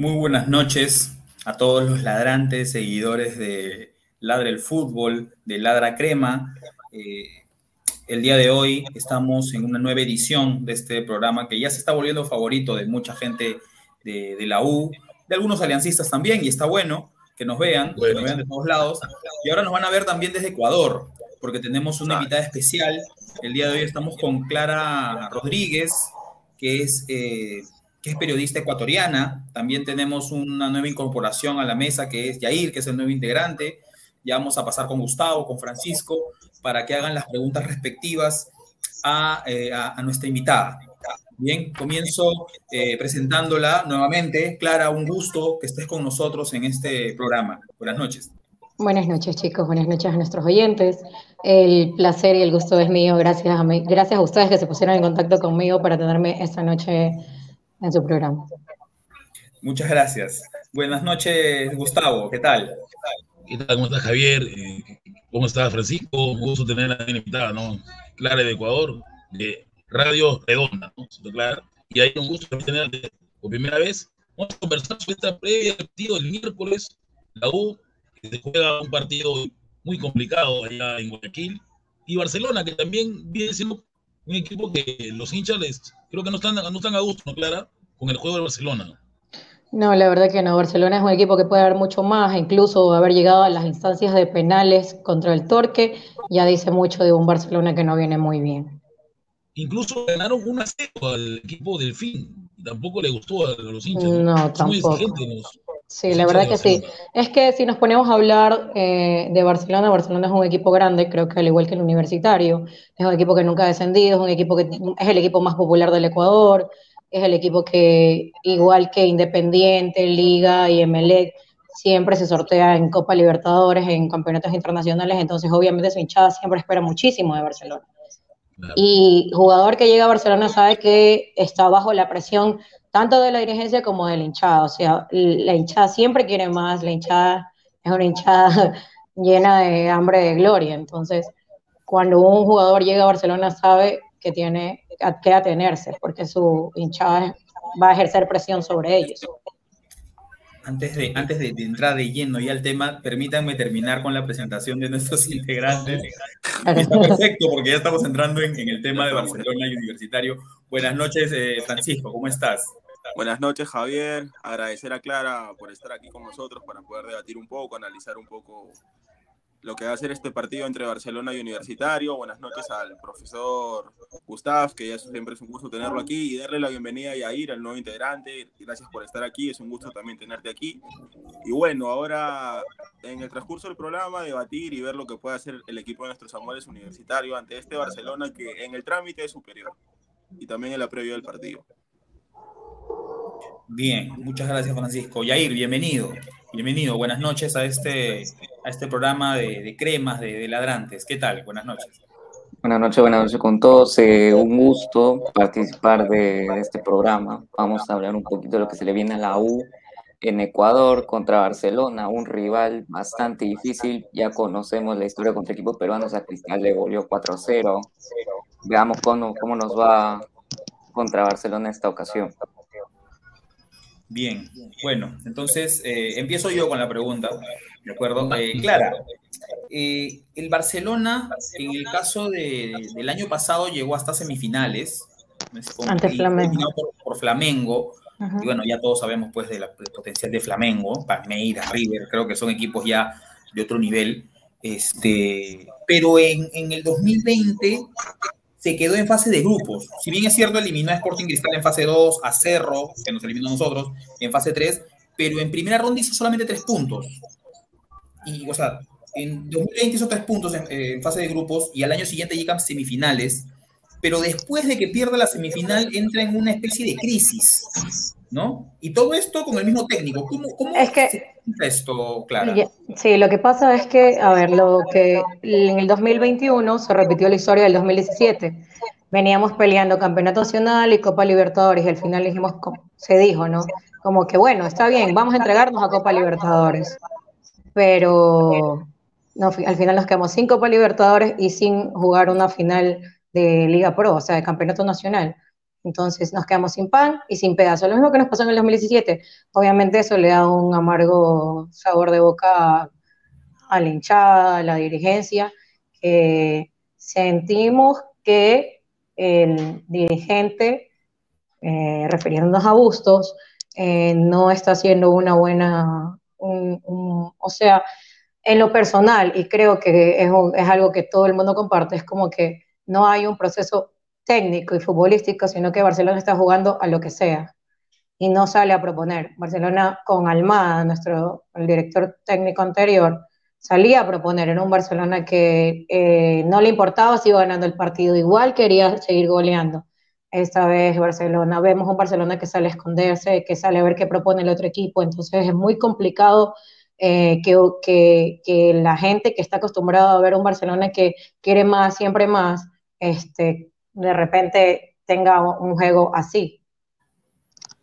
Muy buenas noches a todos los ladrantes, seguidores de Ladra el Fútbol, de Ladra Crema. Eh, el día de hoy estamos en una nueva edición de este programa que ya se está volviendo favorito de mucha gente de, la U, de algunos aliancistas también, y está bueno que nos vean, que nos vean de todos lados. Y ahora nos van a ver también desde Ecuador, porque tenemos una invitada especial. El día de hoy estamos con Clara Rodríguez, que es... Eh, que es periodista ecuatoriana. También tenemos una nueva incorporación a la mesa, que es Yair, que es el nuevo integrante. Ya vamos a pasar con Gustavo, con Francisco, para que hagan las preguntas respectivas a, eh, nuestra invitada. Bien, comienzo eh, presentándola nuevamente. Clara, un gusto que estés con nosotros en este programa. Buenas noches. Buenas noches, chicos. Buenas noches a nuestros oyentes. El placer y el gusto es mío. Gracias a, gracias a ustedes que se pusieron en contacto conmigo para tenerme esta noche en su programa. Muchas gracias. Buenas noches, Gustavo. ¿Qué tal? ¿Qué tal? ¿Cómo estás, Javier? Eh, ¿Cómo estás, Francisco? Un gusto tenerla invitada, ¿no? Clara de Ecuador, de Radio Redonda, ¿no? Clara. Y hay un gusto tenerte por primera vez. Vamos a conversar sobre esta previa del partido del miércoles. La U, que se juega un partido muy complicado allá en Guayaquil. Y Barcelona, que también viene siendo un equipo que los hinchas les, creo que no están, no están a gusto, ¿no, Clara? Con el juego de Barcelona. No, la verdad que no. Barcelona es un equipo que puede dar mucho más, incluso haber llegado a las instancias de penales contra el Torque, ya dice mucho de un Barcelona que no viene muy bien. Incluso ganaron un 0 al equipo del fin. Tampoco le gustó a los hinchas. No, tampoco. Sí, la verdad que sí. Es que si nos ponemos a hablar eh, de Barcelona, Barcelona es un equipo grande, creo que al igual que el Universitario, es un equipo que nunca ha descendido, es un equipo que es el equipo más popular del Ecuador, es el equipo que, igual que Independiente, Liga y Emelec, siempre se sortea en Copa Libertadores, en campeonatos internacionales, entonces obviamente su hinchada siempre espera muchísimo de Barcelona. Y jugador que llega a Barcelona sabe que está bajo la presión tanto de la dirigencia como de la hinchada, o sea, la hinchada siempre quiere más, la hinchada es una hinchada llena de hambre de gloria, entonces cuando un jugador llega a Barcelona sabe que tiene que atenerse, porque su hinchada va a ejercer presión sobre ellos. Antes de, antes de, entrar de lleno ya al tema, permítanme terminar con la presentación de nuestros integrantes. Está perfecto porque ya estamos entrando en, el tema de Barcelona y Universitario. Buenas noches, eh, Francisco, ¿cómo estás? Buenas noches, Javier. Agradecer a Clara por estar aquí con nosotros para poder debatir un poco, analizar un poco lo que va a ser este partido entre Barcelona y Universitario. Buenas noches al profesor Gustav, que ya siempre es un gusto tenerlo aquí y darle la bienvenida a Yair, al nuevo integrante. Gracias por estar aquí, es un gusto también tenerte aquí. Y bueno, ahora en el transcurso del programa debatir y ver lo que puede hacer el equipo de nuestros amores universitarios ante este Barcelona que en el trámite es superior y también en la previa del partido. Bien, muchas gracias Francisco. Yair, bienvenido. Bienvenido, buenas noches a este, a este programa de, cremas, de, ladrantes. ¿Qué tal? Buenas noches. Buenas noches, buenas noches con todos. Eh, un gusto participar de, este programa. Vamos a hablar un poquito de lo que se le viene a la U en Ecuador contra Barcelona, un rival bastante difícil. Ya conocemos la historia contra equipos peruanos. A Cristal le volvió 4-0. Veamos cómo, cómo nos va contra Barcelona esta ocasión. Bien, bueno, entonces eh, empiezo yo con la pregunta, ¿de acuerdo? Eh, Clara, eh, el Barcelona, en el caso del año pasado, llegó hasta semifinales. Ante Flamengo. Por, Flamengo. Y bueno, ya todos sabemos pues del potencial de Flamengo, Palmeiras, River, creo que son equipos ya de otro nivel. Este, pero en, en el 2020 se quedó en fase de grupos. Si bien es cierto, eliminó a Sporting Cristal en fase 2, a Cerro, que nos eliminó a nosotros, en fase 3, pero en primera ronda hizo solamente tres puntos. Y, o sea, en 2020 hizo tres puntos en, fase de grupos y al año siguiente llegan semifinales, pero después de que pierda la semifinal entra en una especie de crisis. ¿no? Y todo esto con el mismo técnico. ¿Cómo, cómo es que, esto, Clara? Sí, lo que pasa es que, a ver, lo que en el 2021 se repitió la historia del 2017. Veníamos peleando Campeonato Nacional y Copa Libertadores y al final dijimos, se dijo, ¿no? Como que, bueno, está bien, vamos a entregarnos a Copa Libertadores. Pero no, al final nos quedamos sin Copa Libertadores y sin jugar una final de Liga Pro, o sea, de Campeonato Nacional. Entonces nos quedamos sin pan y sin pedazo. Lo mismo que nos pasó en el 2017. Obviamente eso le da un amargo sabor de boca a la hinchada, a la dirigencia. sentimos que el dirigente, eh, refiriéndonos a Bustos, eh, no está haciendo una buena, o sea, en lo personal, y creo que es, algo que todo el mundo comparte, es como que no hay un proceso técnico y futbolístico, sino que Barcelona está jugando a lo que sea y no sale a proponer. Barcelona con Almada, nuestro director técnico anterior, salía a proponer en un Barcelona que eh, no le importaba si iba ganando el partido, igual quería seguir goleando. Esta vez Barcelona, vemos un Barcelona que sale a esconderse, que sale a ver qué propone el otro equipo, entonces es muy complicado eh, que, que, que, la gente que está acostumbrada a ver un Barcelona que quiere más, siempre más, este, de repente tenga un juego así.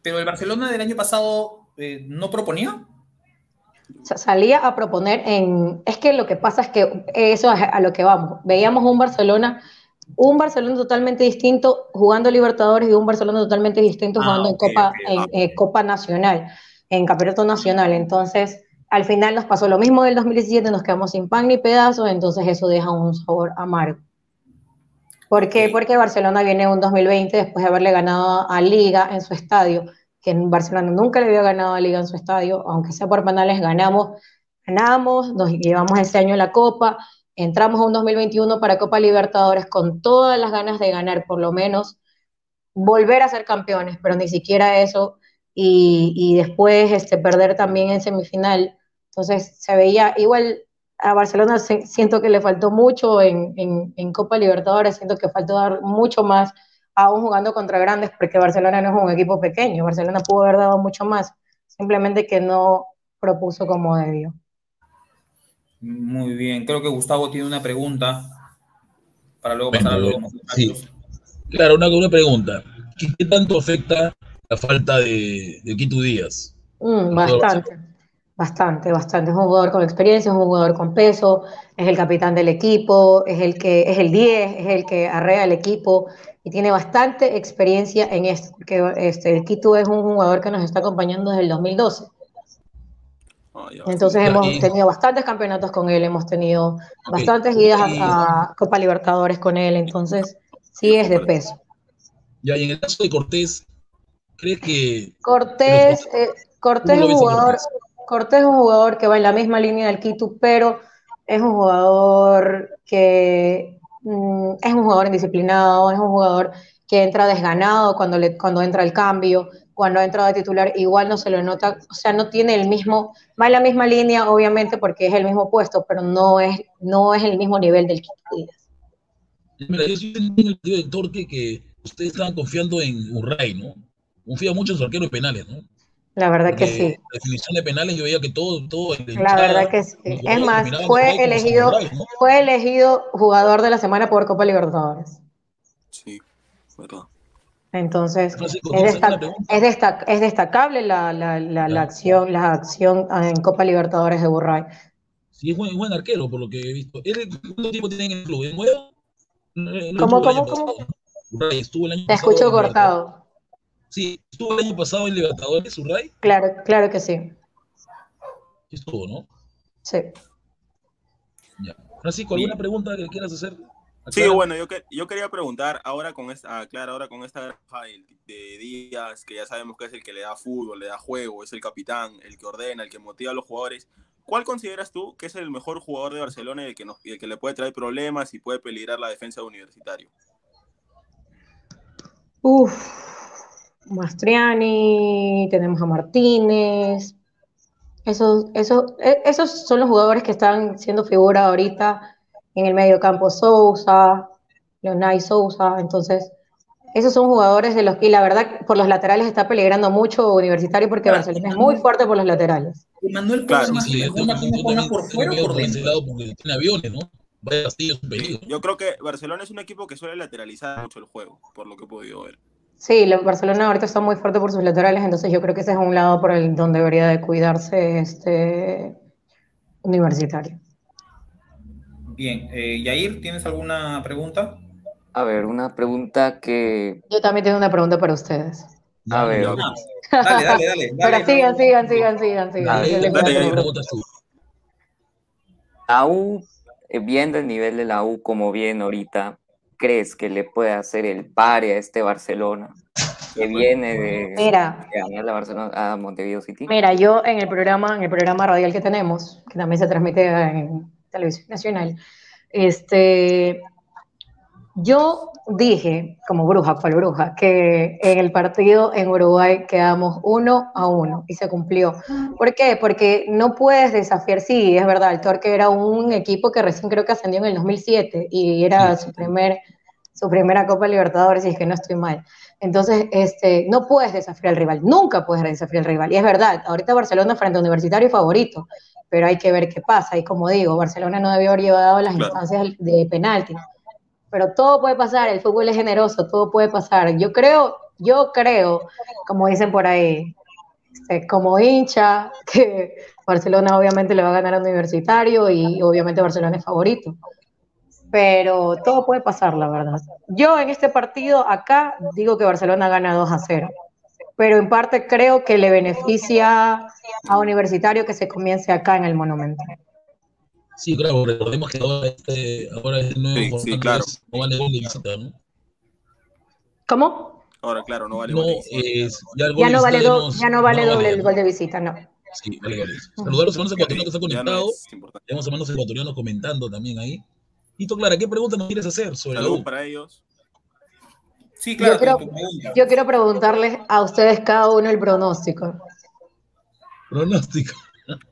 Pero el Barcelona del año pasado eh, no proponía. salía a proponer en... Es que lo que pasa es que eso es a lo que vamos. Veíamos un Barcelona, un Barcelona totalmente distinto jugando Libertadores y un Barcelona totalmente distinto ah, jugando en, Copa, en eh, Copa Nacional, en Campeonato Nacional. Entonces, al final nos pasó lo mismo del 2017, nos quedamos sin pan ni pedazos, entonces eso deja un sabor amargo. ¿Por qué? Porque Barcelona viene un 2020 después de haberle ganado a Liga en su estadio, que en Barcelona nunca le había ganado a Liga en su estadio, aunque sea por penales, ganamos, ganamos, nos llevamos ese año la Copa, entramos a un 2021 para Copa Libertadores con todas las ganas de ganar, por lo menos volver a ser campeones, pero ni siquiera eso, y, y después este, perder también en semifinal. Entonces se veía igual a Barcelona siento que le faltó mucho en, en, en, Copa Libertadores, siento que faltó dar mucho más aún jugando contra grandes, porque Barcelona no es un equipo pequeño, Barcelona pudo haber dado mucho más, simplemente que no propuso como debió. Muy bien, creo que Gustavo tiene una pregunta para luego pasar a los sí. Claro, una, una pregunta. ¿Qué, ¿Qué, tanto afecta la falta de, de Quito Díaz? Mm, bastante. Bastante, bastante. Es un jugador con experiencia, es un jugador con peso, es el capitán del equipo, es el que es el 10, es el que arrea el equipo y tiene bastante experiencia en esto, porque este, el Quito es un jugador que nos está acompañando desde el 2012. Entonces hemos tenido bastantes campeonatos con él, hemos tenido bastantes idas a, a, Copa Libertadores con él, entonces sí es de peso. Ya, y en el caso de Cortés, ¿crees que... Cortés, eh, Cortés es un jugador... Cortés? Cortés es un jugador que va en la misma línea del Quito, pero es un jugador que mm, es un jugador indisciplinado, es un jugador que entra desganado cuando, le, cuando entra el cambio, cuando entra de titular, igual no se lo nota, o sea, no tiene el mismo, va en la misma línea, obviamente, porque es el mismo puesto, pero no es, no es el mismo nivel del Quito Mira, yo soy el director que, que ustedes estaban confiando en Urray, ¿no? Confía mucho en su arquero de penales, ¿no? La verdad que sí. La definición de penales yo veía que todo, todo La verdad que sí. Es más, fue elegido, ¿no? fue elegido jugador de la semana por Copa Libertadores. Sí, verdad. Entonces, es, destac es, destac es, destacable la, la, la, la, acción, la acción en Copa Libertadores de Burray. Sí, es buen, buen arquero, por lo que he visto. ¿Cuánto tiempo tiene en el club? ¿Es nuevo? ¿Cómo, cómo, cómo? Burray estuvo el año Te escucho cortado. Sí, estuvo el año pasado en Libertadores, Urray. Claro, claro que sí. Estuvo, ¿no? Sí. Ya. Francisco, ¿alguna sí. pregunta que quieras hacer? Sí, bueno, yo, que, yo quería preguntar ahora con esta, claro, ahora con esta granja de Díaz, que ya sabemos que es el que le da fútbol, le da juego, es el capitán, el que ordena, el que motiva a los jugadores. ¿Cuál consideras tú que es el mejor jugador de Barcelona y el que, nos, y el que le puede traer problemas y puede peligrar la defensa de Universitario? Uf, Mastriani, tenemos a Martínez. Esos, esos, esos son los jugadores que están siendo figura ahorita en el medio campo. Sousa, Leonay Sousa. Entonces, esos son jugadores de los que, la verdad, por los laterales está peligrando mucho Universitario porque claro, Barcelona es muy fuerte por los laterales. Manuel claro, sí, sí, por fuera o por dentro. Porque tiene aviones, ¿no? Vaya Castillo es un peligro. Yo creo que Barcelona es un equipo que suele lateralizar mucho el juego, por lo que he podido ver. Sí, Barcelona ahorita está muy fuerte por sus laterales, entonces yo creo que ese es un lado por el donde debería de cuidarse este universitario. Bien, eh, Yair, ¿tienes alguna pregunta? A ver, una pregunta que... Yo también tengo una pregunta para ustedes. A ver. No, no. Dale, dale, dale. Pero sigan, sigan, sigan, sigan, sigan. Dale, dale, preguntas tú. La U, eh, viendo el nivel de la U como viene ahorita, crees que le puede hacer el pare a este Barcelona que viene de, mira, de ganar la Barcelona a Montevideo City? Mira, yo en el programa, en el programa radial que tenemos, que también se transmite en televisión nacional, este, yo dije, como bruja, cual bruja, que en el partido en Uruguay quedamos uno a uno y se cumplió. ¿Por qué? Porque no puedes desafiar, sí, es verdad, el Torque era un equipo que recién creo que ascendió en el 2007 y era su, primer, su primera Copa Libertadores, y es que no estoy mal. Entonces, este, no puedes desafiar al rival, nunca puedes desafiar al rival. Y es verdad, ahorita Barcelona frente a Universitario favorito, pero hay que ver qué pasa. Y como digo, Barcelona no debió haber llevado las claro. instancias de penalti pero todo puede pasar, el fútbol es generoso, todo puede pasar. Yo creo, yo creo, como dicen por ahí, este, como hincha, que Barcelona obviamente le va a ganar a Universitario y obviamente Barcelona es favorito. Pero todo puede pasar, la verdad. Yo en este partido acá digo que Barcelona gana 2 a 0. Pero en parte creo que le beneficia a Universitario que se comience acá en el Monumento. Sí, claro, recordemos que ahora este, ahora este nuevo sí, sí, claro. no vale gol de visita, ¿no? ¿Cómo? Ahora, claro, no vale No, gol. es, ya, el gol Ya no vale, visita do- ya no vale no doble el gol de visita, no. Sí, vale goles. Saludar a los hermanos ecuatorianos que están Ya no conectados. es importante. Tenemos hermanos ecuatorianos comentando también ahí. Tito Clara, ¿qué pregunta nos quieres hacer sobre la U? para ellos. Sí, claro, Yo quiero preguntarles a ustedes cada uno el pronóstico. Pronóstico.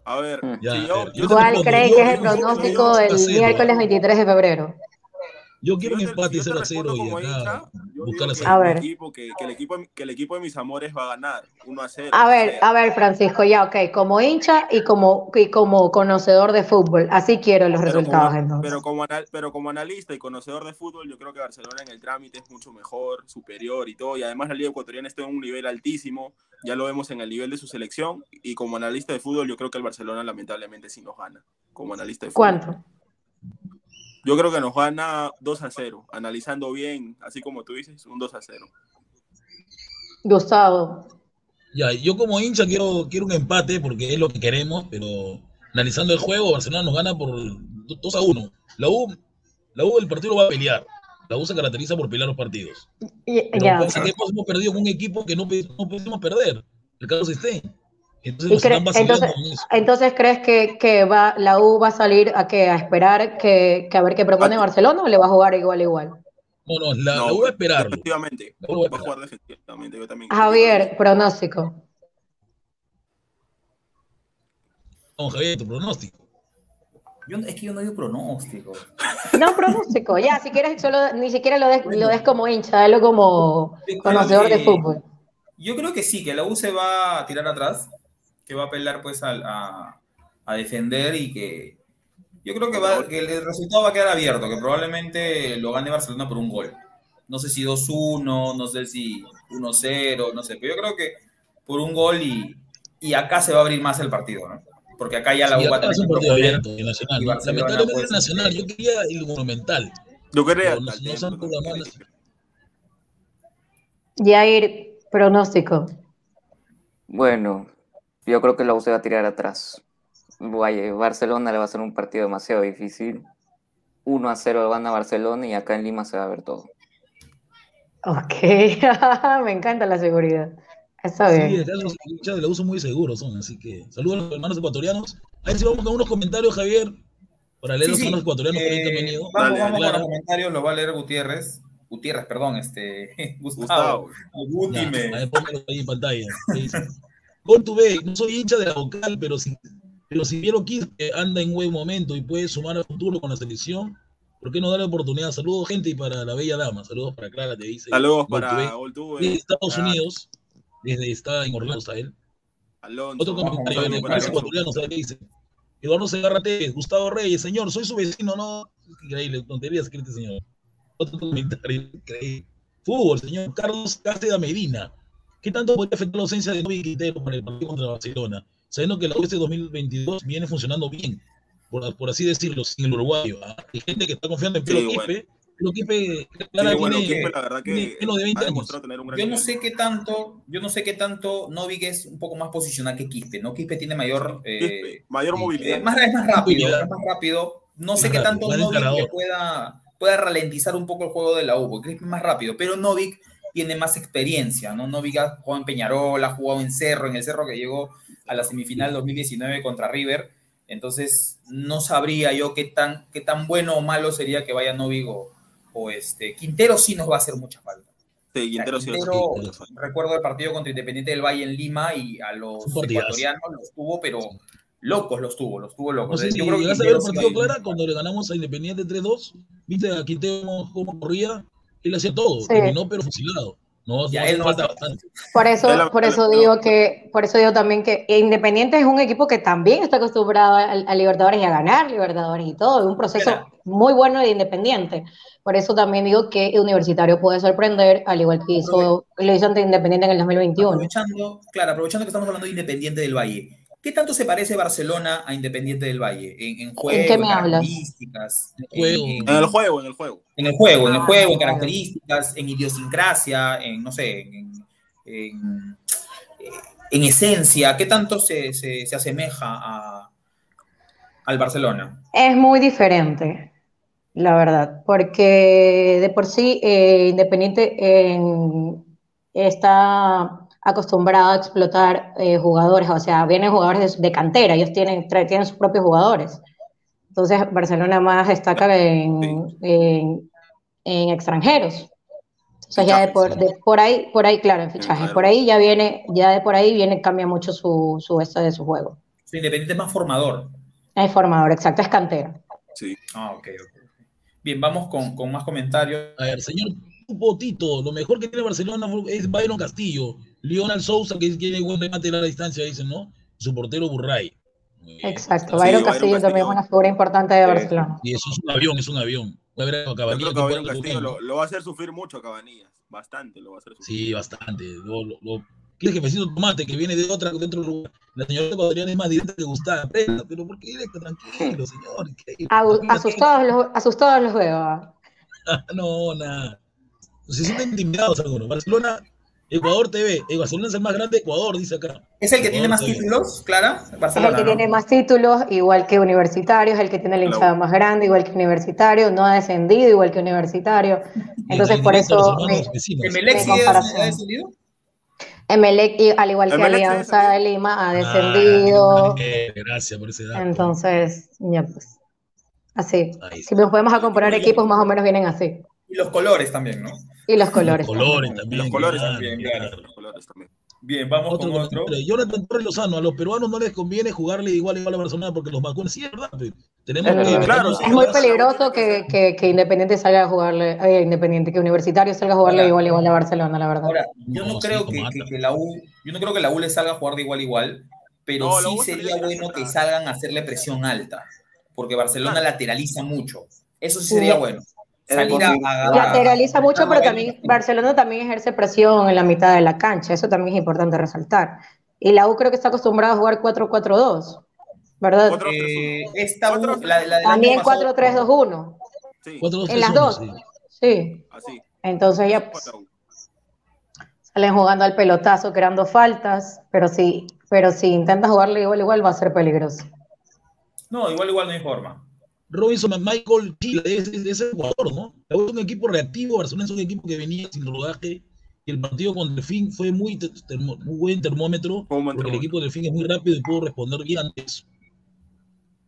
A ver. Ya, si a yo, ver, ¿Cuál creen que es el pronóstico del miércoles 23 de febrero? Yo quiero yo 0 a 0 respondo y acá buscar la digo que A el ver. equipo, que, que el equipo, que el equipo de mis amores va a ganar 1 a 0. A ver, a ver, Francisco, ya, ok, como hincha y como, y como conocedor de fútbol, así quiero los Pero resultados como, entonces. pero, como anal- pero como analista y conocedor de fútbol, yo creo que Barcelona en el trámite es mucho mejor, superior y todo. Y además la Liga Ecuatoriana está en un nivel altísimo. Ya lo vemos en el nivel de su selección. Y como analista de fútbol, yo creo que el Barcelona lamentablemente sí nos gana. Como analista de fútbol. ¿Cuánto? Yo creo que nos gana 2 a 0. Analizando bien, así como tú dices, un 2 a 0. Gustavo, Ya, yo como hincha quiero, quiero un empate porque es lo que queremos, pero analizando el juego, Barcelona nos gana por 2 a 1. La U, la U el partido lo va a pelear. La U se caracteriza por pelear los partidos. Y- Pero pasa que hemos, perdido con un equipo que no, no pudimos perder, el Carlos Stein. Entonces ¿Y nos están cre- vacilando entonces, con eso. entonces crees que, que va, la U va a salir a que a esperar que, que a ver qué propone A- Barcelona o le va a jugar igual igual? No, no, la, No, la U va a. La U va esperar. jugar defensivamente. Yo también. Javier, pronóstico. Vamos, Javier, tu pronóstico. Yo- es que yo no digo pronóstico. No, pronóstico, ya, si quieres, solo, ni siquiera lo des, lo des como hincha, dalo como conocedor de fútbol. Yo creo que sí, que la U se va a tirar atrás, que va a pelear pues al- a, a defender y que yo creo que, va, que el resultado va a quedar abierto, que probablemente lo gane Barcelona por un gol. No sé si 2-1, no sé si 1-0, no sé, pero yo creo que por un gol y, y acá se va a abrir más el partido, ¿no? Porque acá ya la Sí, U va a acá tener es un partido abierto, el Nacional. Lamentablemente pues, el Nacional, yo quería el Monumental. Yo quería. No- no Jair, pronóstico. Bueno, yo creo que la U se va a tirar atrás. Vaya, Barcelona le va a ser un partido demasiado difícil. 1 a 0 gana Barcelona y acá en Lima se va a ver todo. Ok, me encanta la seguridad. Está Sí, bien. acá los hinchas de la U son muy seguros, son, así que saludos a los hermanos ecuatorianos. A ver si vamos con unos comentarios, Javier, para leer Sí, los sí. hermanos ecuatorianos que Eh, ahorita han venido. vamos con los comentarios, lo va a leer Gutiérrez. Gutiérrez, perdón, este, Gustavo. Gustavo. Ya, a ahí en pantalla. Tu B, no soy hincha de la vocal, pero si, pero si Piero Quispe anda en buen momento y puede sumar al futuro con la selección, ¿por qué no darle oportunidad? Saludos, gente, y para la bella dama. Saludos para Clara, te dice. Saludos Gol para TV. Oltuve. Desde Estados para Unidos, desde está en Orlando, está él. Alonso. Otro comentario vamos, de vamos, hermanos vamos. ecuatorianos, ¿sabes qué dice? Eduardo Segarra Tevez, Gustavo Reyes, señor, soy su vecino, no. Increíble, tonterías que este señor. Otro comentario, increíble. Fútbol, señor Carlos Cáceres Medina. ¿Qué tanto podría afectar la ausencia de Novi Quintero para el partido contra Barcelona? Sabiendo que la U este 2022 viene funcionando bien, por, por así decirlo, sin el uruguayo. ¿ah? Hay gente que está confiando en Sí, Pedro bueno. Quispe. Pedro Quispe, Sí, Clara, bueno, tiene, Quispe, la verdad tiene que menos de 20 ha años. tener un gran Yo no sé qué tanto, yo no sé qué tanto Novik es un poco más posicional que Quispe, ¿no? Quispe tiene mayor, eh, Quispe, mayor sí, movilidad. eh, más, es más rápido, es más rápido. No Más sé qué tanto Novik pueda, pueda ralentizar un poco el juego de la U, porque Quispe es más rápido, pero Novik tiene más experiencia, ¿no? Novik ha jugado en Peñarol, ha jugado en Cerro, en el Cerro que llegó a la semifinal 2019 contra River, entonces no sabría yo qué tan, qué tan bueno o malo sería que vaya Novik o, este, Quintero sí nos va a hacer mucha falta. Sí, Quintero sí Quintero, sí, sí. recuerdo el partido contra Independiente del Valle en Lima y a los ecuatorianos los tuvo, pero locos los tuvo, los tuvo No locos. sé si Yo creo que llegaste a ver el partido va Clara cuando le ganamos a Independiente 3-2. Viste a Quintero cómo corría. Él hacía todo. Sí. Terminó pero fusilado. No, Ya, no él no falta bastante. Por eso, la- por eso la- digo que, por eso digo también que Independiente es un equipo que también está acostumbrado a, a Libertadores y a ganar Libertadores y todo, es un proceso Claro. muy bueno de Independiente. Por eso también digo que Universitario puede sorprender, al igual que hizo, lo hizo ante Independiente en el 2021. Aprovechando, claro, aprovechando que estamos hablando de Independiente del Valle. ¿Qué tanto se parece Barcelona a Independiente del Valle? En, en juego, qué me hablas? características, En juego. en- En el juego, en el juego. En el juego, en el Ah, juego, en características, en idiosincrasia, en, no sé, en, en- en esencia, ¿qué tanto se, se- se asemeja a, al Barcelona? Es muy diferente, la verdad, porque de por sí eh, Independiente en, está acostumbrado a explotar eh, jugadores, o sea, vienen jugadores de, de cantera, ellos tienen, tienen sus propios jugadores. Entonces, Barcelona más destaca en, en- en extranjeros. Entonces, ya de por, de por ahí, por ahí, claro, en fichajes, por ahí ya viene, ya de por ahí viene, cambia mucho su, su esto de su juego. Su Independiente es más formador. Es formador, exacto, es cantera. Sí. Ah, ok, ok. Bien, vamos con, con más comentarios. A ver, señor Potito, lo mejor que tiene Barcelona es Byron Castillo, Lionel Sousa, que tiene buen remate a la distancia, dicen, ¿no? Su portero Burray. Bien. Exacto, Sí, Byron Castillo también es una figura importante de Barcelona. Y eso es un avión, es un avión. Va a ver a Yo Cabanillas creo que que Castillo lo, lo va a hacer sufrir mucho a Cabanillas. Bastante lo va a hacer sufrir. Sí, bastante. Lo, lo, lo- ¿Qué es jefecito Tomate que viene de otra, de otro lugar? La señora ecuatoriana es más directa que Gustavo. Pero ¿por qué directa? Tranquilo, señor. Asustados los, asustados los veo. ah. No, nada. Se sienten intimidados algunos. Barcelona, Ecuador TV. Barcelona es el más grande de Ecuador, dice acá. ¿Es el que tiene Ecuador más TV. títulos, Clara? Es el que ¿no? tiene más títulos, igual que Universitario, es el que tiene la hinchada más grande, igual que Universitario, no ha descendido, igual que Universitario. Entonces, por eso, me-. ¿Emelec sí ha- comparación. ha descendido? Emelec, y- al igual que Alianza de. Lima, ha descendido. gracias por ese dato. Entonces, ya pues. Así. Si nos podemos a comparar equipos, más o menos vienen así. Y los colores también, ¿no? Y los colores. Los colores también. Los colores claro, también, claro. Los colores también. Bien, vamos Otro con otro. Jonathan Torres Lozano, a los peruanos no les conviene jugarle igual igual a Barcelona porque los vacunan. Sí, es verdad. Tenemos Es que. Claro. Es muy peligroso que, que, que Independiente salga a jugarle, eh, Independiente, que Universitario salga a jugarle Ahora- igual igual a Barcelona, la verdad. Ahora, yo no, No, sí, creo que, la U, yo no creo que la U le salga a jugar de igual a igual, pero No, sí sería bueno que salgan a hacerle presión alta, porque Barcelona lateraliza mucho. Eso sí sería bueno. Es Salir a, posible. a- Lateraliza mucho, pero también Barcelona también ejerce presión en la mitad de la cancha. Eso también es importante resaltar. Y la U creo que está acostumbrada a jugar 4-4-2, ¿verdad? Cuatro- Eh, esta U, Cuatro- la, la También año pasado- 4-3-2-1. Sí, En las dos. sí. Sí. así. Entonces ya pues, salen jugando al pelotazo, creando faltas, pero si, pero si intentas jugarle igual igual va a ser peligroso. No, igual, igual no hay forma. Robinson Michael Chile, es, es, es Ecuador, ¿no? Es un equipo reactivo, Barcelona es un equipo que venía sin rodaje. Y el partido con Delfín fue muy, te- termo- muy buen termómetro, porque el equipo de Delfín es muy rápido y pudo responder bien antes.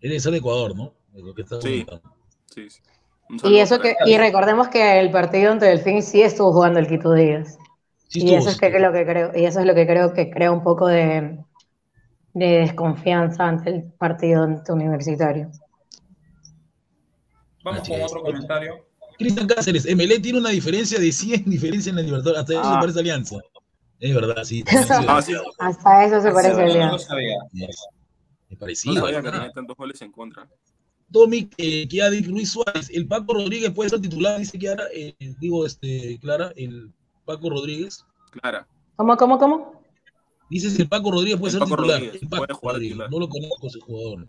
Debe ser Ecuador, ¿no? Es lo que está Sí. Sí, sí. Y eso que, y recordemos que el partido ante Delfín sí estuvo jugando el Quito Díaz. Sí Y eso es sí que lo que creo, y eso es lo que creo que crea un poco de, de desconfianza ante el partido ante universitario. Vamos Así con es. otro comentario. Cristian Cáceres, MLE tiene una diferencia de 100 diferencia en la Libertadores. Hasta eso Ah. se parece Alianza. Es verdad, sí. Ah, sí. Hasta eso se parece el no lo sabía. Es, No parecido. sabía que tenía tantos goles en contra. Tommy eh, Kiadic Ruiz Suárez, el Paco Rodríguez puede ser titular, dice Kiara, eh, digo, este, Clara, el Paco Rodríguez. Clara. ¿Cómo, cómo, cómo? Dice si el Paco Rodríguez puede El ser Paco titular. Rodríguez, el Paco puede jugar Rodríguez, titular. no lo conozco ese jugador.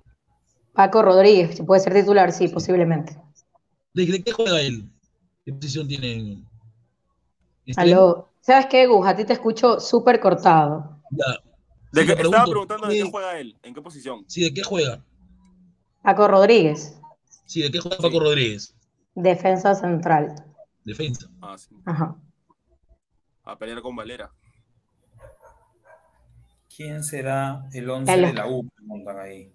Paco Rodríguez, si puede ser titular, sí, posiblemente. ¿De, de qué juega él? ¿Qué posición tiene? Aló. ¿Sabes qué, Gus? A ti te escucho súper cortado. Ya. De Sí, que, me estaba pregunto, preguntando de ¿qué- qué juega él, en qué posición. Sí, ¿de qué juega? Paco Rodríguez, Sí, ¿de qué juega Paco Rodríguez? defensa central. Defensa. Ah, sí. Ajá. A pelear con Valera. ¿Quién será el 11 Dale. de la U? Preguntan ahí.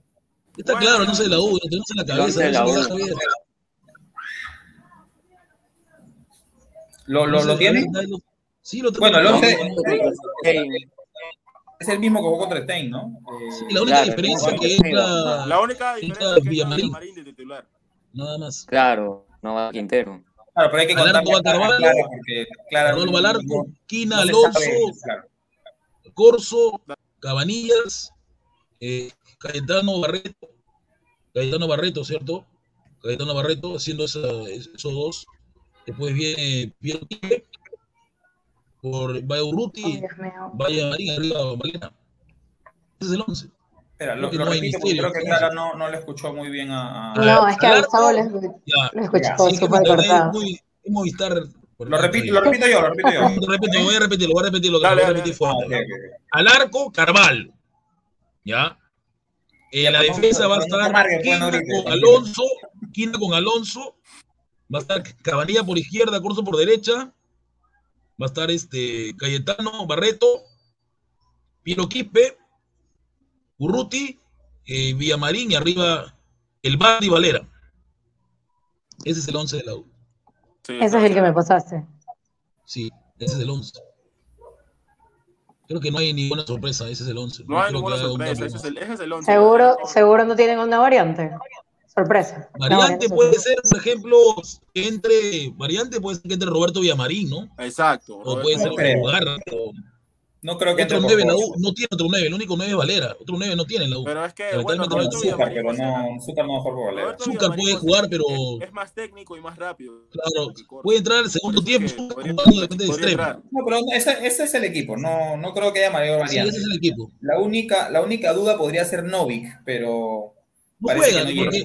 Está Bueno, claro, no sé de la U, lo tenemos en la cabeza. de no la qué U. da Javier. ¿Lo, lo, da- Sí, lo Bueno, el tengo. 11 Hey, es el mismo que jugó contra Stein, ¿no? Eh, Sí, la única Claro, diferencia no, que entra La única entra diferencia es que Villamarín. Villamarín de titular. nada más. claro, no va Quintero. Claro, pero hay que va a Carvalho, Clara, porque Clara Quina, Alonso, claro. Corso, Cabanillas, eh, Cayetano Barreto, Cayetano Barreto, ¿cierto? Cayetano Barreto haciendo esa- esos dos. Después viene Piero Quique, por Vaya Ay, Urruti. Vaya Marín, arriba Valera. Ese es el 11. Espera, lo, Creo que lo no hay repito porque misterio, creo que ¿no? Clara no, no le escuchó muy bien a... a- No, es que a Gustavo arco, lo, escuchó súper cortado. es muy- es Movistar. Lo repito, lo repito yo, lo repito yo. Lo repito, voy a repetirlo, voy a repetirlo, Dale, lo voy a dale, repetir fuerte. ok, ok. Al arco, Carval. ¿Ya? En la defensa va a estar pues, Quina con Alonso, Quina con Alonso, va a estar Cabanilla por izquierda, Corso por derecha, va a estar este Cayetano, Barreto, Piero Quispe, Urruti, eh, Villamarín y arriba el Bandi Valera. Ese es el 11 de la U. Sí, Ese es el que me pasaste. Sí, ese es el 11. Creo que no hay ninguna sorpresa, ese es el 11. No hay ninguna sorpresa, ese es el, ese es el 11. Seguro, seguro no tienen una variante. Sorpresa. Variante sorpresa. puede ser, por ejemplo, que entre, variante puede ser que entre Roberto Villamarín, ¿no? Exacto. O Roberto puede ser No. Garra, o No creo que otro entre 9 en la U, no tiene otro 9, el único 9 es Valera, otro 9 no tiene en la U. Pero es que, bueno, no Zúcar, pero no, Zúcar no mejor por Valera. Zúcar puede jugar, pero es, más técnico y más rápido. claro, que puede entrar al segundo tiempo que podría- jugando de extremo. No, pero ese, ese es el equipo. No, no creo que haya mayor Sí, variante. ese es el equipo. La única, la única duda podría ser Novik, pero No juega, que no porque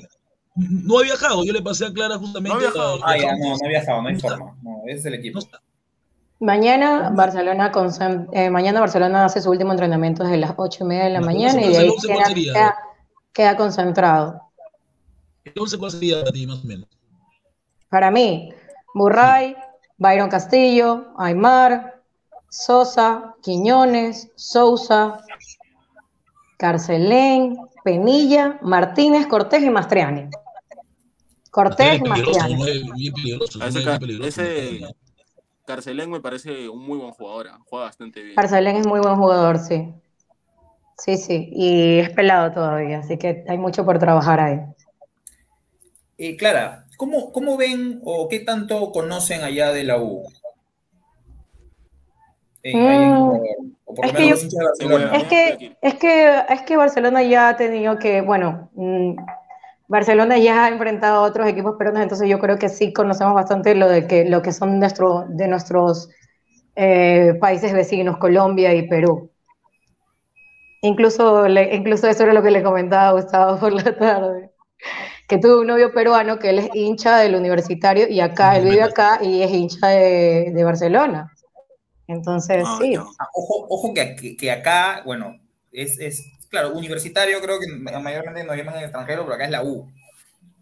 no ha viajado. Yo le pasé a Clara justamente. No ha viajado. la- ah, ya, no, no ha viajado, no hay forma. No, ese es el equipo. Mañana Barcelona concent- eh, mañana Barcelona hace su último entrenamiento desde las ocho y media de la mañana y entonces de ahí el once, ¿cuál queda, sería? queda- queda concentrado. ¿El 11 cuál sería para ti, más o menos? Para mí, Burray, Byron Castillo, Aymar, Sosa, Quiñones, Sousa, Carcelén, Penilla, Martínez, Cortés y Mastriani. Cortés. A ese Carcelén me parece un muy buen jugador. ah, Juega bastante bien. Carcelén es muy buen jugador, sí. Sí, sí, y es pelado todavía, así que hay mucho por trabajar ahí. Eh, Clara, ¿cómo, ¿cómo ven o qué tanto conocen allá de la U? En- en o por que yo- que, es que, es que Barcelona ya ha tenido que, bueno, mm, Barcelona ya ha enfrentado a otros equipos peruanos, entonces yo creo que sí conocemos bastante lo de que lo que son nuestro, de nuestros eh, países vecinos, Colombia y Perú. Incluso, le- incluso eso era lo que le comentaba a Gustavo por la tarde, que tuve un novio peruano que él es hincha del universitario y acá, él vive acá y es hincha de, de Barcelona. Entonces, Ah, sí. Ah, ojo, ojo que- que acá, bueno, es, es, claro, universitario creo que mayormente nos llaman en el extranjero, pero acá es la U.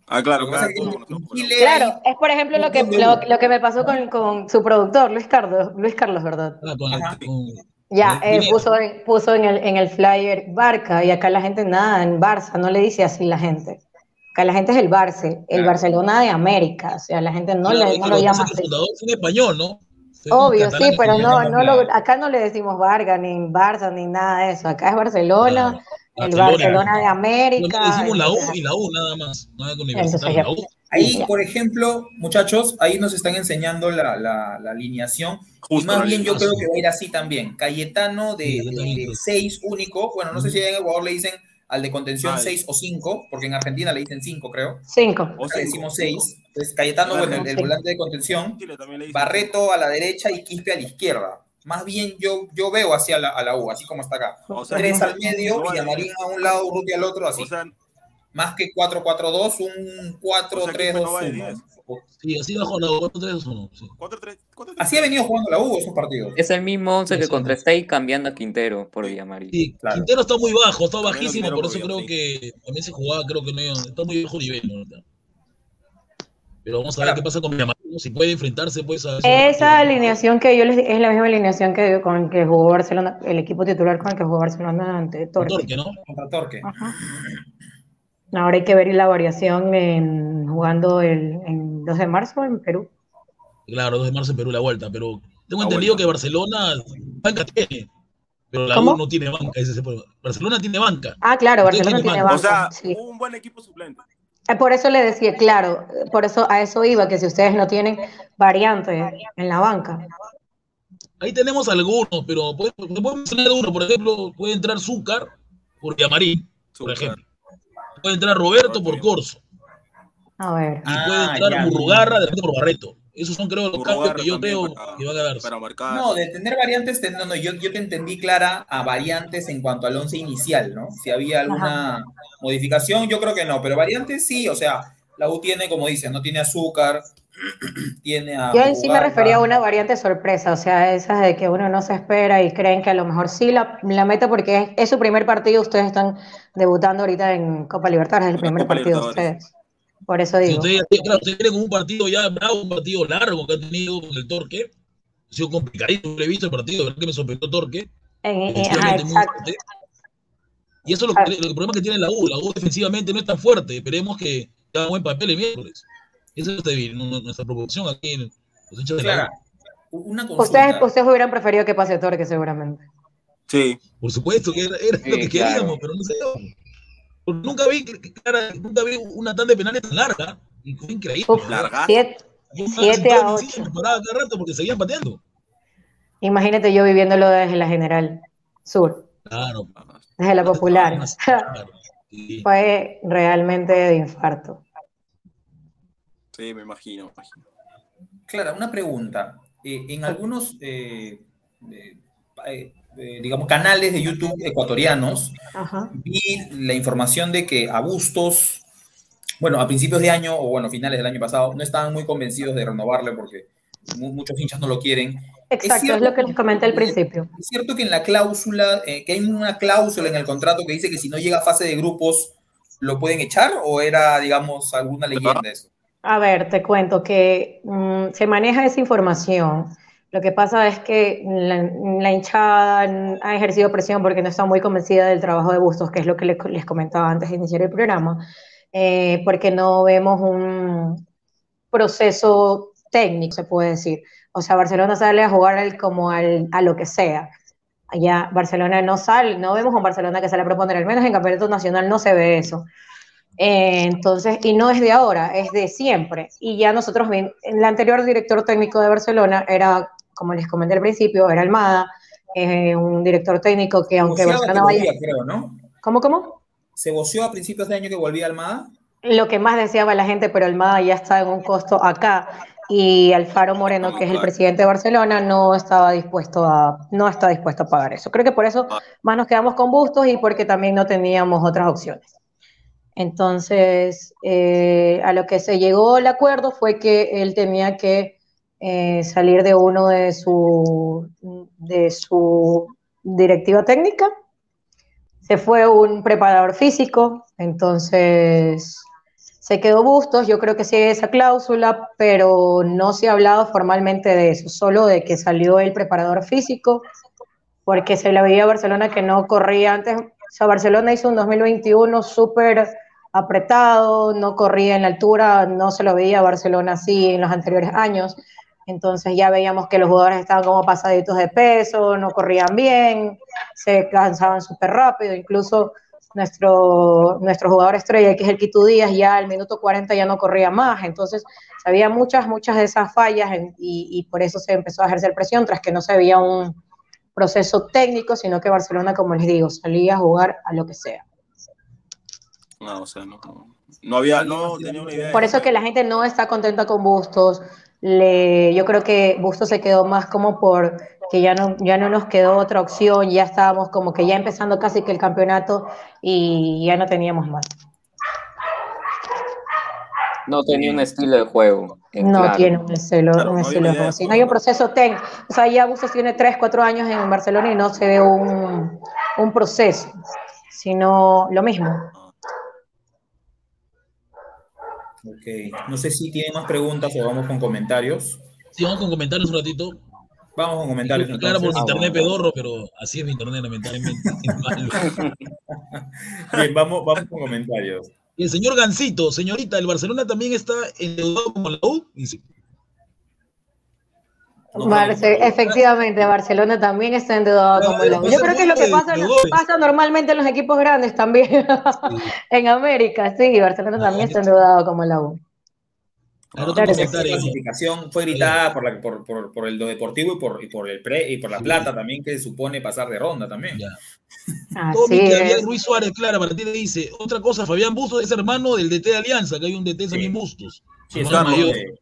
Ah, claro, claro. es en Claro, es por ejemplo lo que, lo, lo que me pasó con, con su productor, Luis Carlos, Luis Carlos, ¿verdad? Ah, con- Ajá. con- Ya, eh, puso, en- puso en el, en el flyer Barca y acá la gente nada, en Barça, no le dice así la gente. Acá la gente es el Barça, el Claro. Barcelona de América, o sea, la gente no, Claro, le, no lo lo llama así. el fundador fue un español, ¿no? Obvio, sí, pero no, no lo, acá no le decimos Vargas, ni Barça, ni nada de eso. Acá es Barcelona, Claro, el Barcelona. Barcelona de América. Nosotros decimos la U y la U nada más. Nada con la U. Ahí, por ejemplo, muchachos, ahí nos están enseñando la, la- la alineación. Y Justo más la bien yo creo que va a ir así también. Cayetano de, de- de seis único. Bueno, no sé si en Ecuador le dicen al de contención Ay. 6 o 5, porque en Argentina le dicen 5, creo. Cinco. O Acá cinco. decimos 6. Entonces, Cayetano, Claro, bueno, el, el volante de contención. Barreto a la derecha y Quispe a la izquierda. Más bien yo, yo veo hacia la, a la U, así como está acá. O sea, Tres no- al medio, no vale Villamarín a un lado, Urruti al otro, así. O sea, Más que 4-4-2, un 4-3-2-1. No va de 10. Sí, así bajo la U, 4-3-1. Sí. 4-3. 4-3. Así ha venido jugando la U esos partidos. Es el mismo 11 que Sí, sí. contra Stay cambiando a Quintero por Villamarín. Sí, Claro. Quintero está muy bajo, está También bajísimo, por eso creo que también se jugaba, creo que no está muy bajo nivel. ¿no? Pero vamos a ver Claro. qué pasa con Villamarín, si puede enfrentarse pues a esos Esa alineación que yo les es la misma alineación que con que jugó Barcelona, el equipo titular con el que jugó Barcelona ante Torque. Torque, ¿no? Contra Torque. Ajá. Ahora hay que ver la variación en jugando el en 2 de marzo en Perú. Claro, 2 de marzo en Perú la vuelta, pero tengo La entendido vuelta. que Barcelona banca tiene, pero la ¿Cómo? U no tiene banca. Ese es el problema. Barcelona tiene banca. Ah, claro, Barcelona tiene tiene banca. O sea, sí. un buen equipo suplente. Eh, Por eso le decía, claro, por eso a eso iba, que si ustedes no tienen variantes en la banca. Ahí tenemos algunos, pero puede- te puedo mencionar uno, por ejemplo, puede entrar Zúcar por Villamarín, por ejemplo. Puede entrar Roberto por. Corso. A ver. Y Ah, puede entrar ya. Murrugarra de repente por Barreto. Esos son, creo, los cambios que yo creo para- que van a darse. No, de tener variantes, te- no, no, yo, yo te entendí clara a variantes en cuanto al once inicial, ¿no? Si había alguna modificación, yo creo que no, pero variantes sí, o sea, la U tiene, como dices, no tiene azúcar, tiene a. Yo en sí me refería a una variante sorpresa, o sea, esas de que uno no se espera y creen que a lo mejor sí la, la mete porque es, es su primer partido, ustedes están debutando ahorita en Copa Libertadores, es el primer Copa partido de ustedes. Por eso digo. ustedes, claro, ustedes con un partido ya bravo, un partido largo que han tenido con el Torque. Ha sido complicadito, he visto el partido, verdad que me sorprendió Torque. En- ajá, exacto. Y eso es lo, que- el problema que tiene la U. La U defensivamente no es tan fuerte. Esperemos que haga buen papel el miércoles. Esa es nuestra- nu- nuestra proporción aquí en los hinchas de la una. Ustedes, ustedes hubieran preferido que pase Torque seguramente. Sí, Por supuesto que era, era Sí, lo que claro. queríamos, pero no. Porque Nunca vi, Clara, nunca vi una tanda de penales tan larga. Y fue increíble. Uf, Larga. siete, siete a ocho. nos paraba cada rato porque seguían pateando. Imagínate yo viviéndolo desde la General Sur, Claro. desde la Popular. Claro. Sí. Fue realmente de infarto. Sí, me imagino, me imagino. Clara, una pregunta. Eh, en algunos, eh, eh, digamos, canales de YouTube ecuatorianos, Ajá. vi la información de que a Bustos, bueno, a principios de año, o bueno, finales del año pasado, no estaban muy convencidos de renovarle porque mu- muchos hinchas no lo quieren. Exacto, es, cierto lo que les comenté al principio. Es cierto que en la cláusula, eh, que hay una cláusula en el contrato que dice que si no llega a fase de grupos, ¿lo pueden echar? ¿O era, digamos, alguna leyenda eso? A ver, te cuento que mm, se maneja esa información. Lo que pasa es que la, la hinchada ha ejercido presión porque no está muy convencida del trabajo de Bustos, que es lo que les, les comentaba antes de iniciar el programa, eh, porque no vemos un proceso técnico, se puede decir. O sea, Barcelona sale a jugar como al- a lo que sea. Allá Barcelona no sale, no vemos un Barcelona que sale a proponer, al menos en campeonato nacional no se ve eso. Eh, entonces, y no es de ahora, es de siempre. Y ya nosotros, el anterior director técnico de Barcelona era, como les comenté al principio, era Almada, eh, un director técnico que aunque Barcelona vaya... volvía, creo, ¿no? ¿Cómo, cómo? Se voció a principios de año que volvía Almada. Lo que más deseaba la gente, pero Almada ya está en un costo acá. Y Alfaro Moreno, que es el presidente de Barcelona, no estaba dispuesto a, no está dispuesto a pagar eso. Creo que por eso más nos quedamos con Bustos y porque también no teníamos otras opciones. Entonces, eh, a lo que se llegó el acuerdo fue que él tenía que eh, salir de uno de su, de su directiva técnica. Se fue un preparador físico, entonces se quedó Bustos. Yo creo que hay esa cláusula, pero no se ha hablado formalmente de eso, solo de que salió el preparador físico, porque se le veía a Barcelona que no corría antes. O sea, Barcelona hizo un 2021 súper apretado, no corría en la altura, no se lo veía a Barcelona así en los anteriores años. Entonces ya veíamos que los jugadores estaban como pasaditos de peso, no corrían bien, se cansaban súper rápido, incluso nuestro, jugador estrella, que es el Quito Díaz, ya al minuto 40 ya no corría más. Entonces había muchas, muchas de esas fallas y, y por eso se empezó a ejercer presión, tras que no se veía un proceso técnico, sino que Barcelona, como les digo, salía a jugar a lo que sea. No, o sea, no, no, no había, no tenía una idea. Por eso que la gente no está contenta con Bustos. Le, yo creo que Bustos se quedó más como por que ya no, ya no nos quedó otra opción, ya estábamos como que ya empezando casi que el campeonato y ya no teníamos más. No tenía un estilo de juego. No claro. tiene un estilo, Claro, un no estilo había de juego. No hay un proceso técnico. O sea, ya Bustos tiene 3, 4 años en Barcelona y no se ve un, un proceso, sino lo mismo. Ok. No sé si tienen más preguntas o vamos con comentarios. Sí, vamos con comentarios un ratito. Vamos con comentarios. Claro, por entonces. internet pedorro, pero así es mi internet, lamentablemente. Bien, vamos, vamos con comentarios. El señor Gancito, señorita, ¿el Barcelona también está endeudado como la U? Dice. No, Barce- no, efectivamente, Barcelona también está endeudado como la U. después Yo creo que es lo que de pasa, pasa normalmente en los equipos grandes también. en América, sí, Barcelona también está endeudado como la U. Claro, Claro comentario. clasificación fue gritada por, la, por, por, por el lo deportivo y por, y por el pre, y por la plata también que supone pasar de ronda también. Tommy es. Ruiz Suárez, Clara, para ti le dice, otra cosa, Fabián Bustos es hermano del DT de Alianza, que hay un DT también Bustos. Sí, es mayor, eh,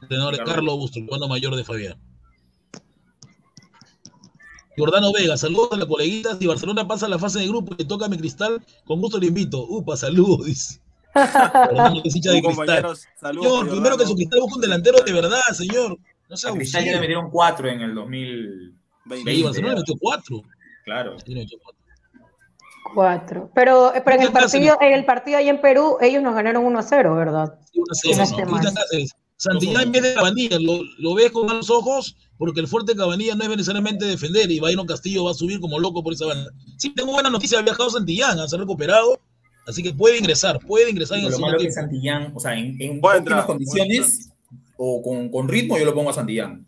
entrenador Carlos. Carlos Bustos, hermano mayor de Fabián. Jordano Vega, saludos a las coleguitas. Si Barcelona pasa la fase de grupo y le toca a mi cristal, con gusto le invito. Upa, saludos, dice. Jordano, que de cristal. saludos. Señor, primero que su cristal busca un delantero de verdad, señor. No sea a Cristal ya le metieron cuatro en el 2020. Sí, Barcelona le metió cuatro. Claro. Sí, le metió cuatro. Cuatro. Pero, pero en el partido, en el partido ahí en Perú, ellos nos ganaron 1 a 0, ¿verdad? Sí, una Sí, cero, no ¿no? esté Cristian mal. Cáceres, Santillán en vez de la bandilla, lo, lo ves con malos ojos porque el fuerte Cabanilla no es necesariamente defender y Bayron Castillo va a subir como loco por esa banda. Sí, tengo buena noticia, ha viajado a Santillán, se ha recuperado, así que puede ingresar, puede ingresar en el Lo malo segundo que tiempo. Santillán, o sea, en, en óptimas entrar, condiciones o con, con ritmo yo lo pongo a Santillán.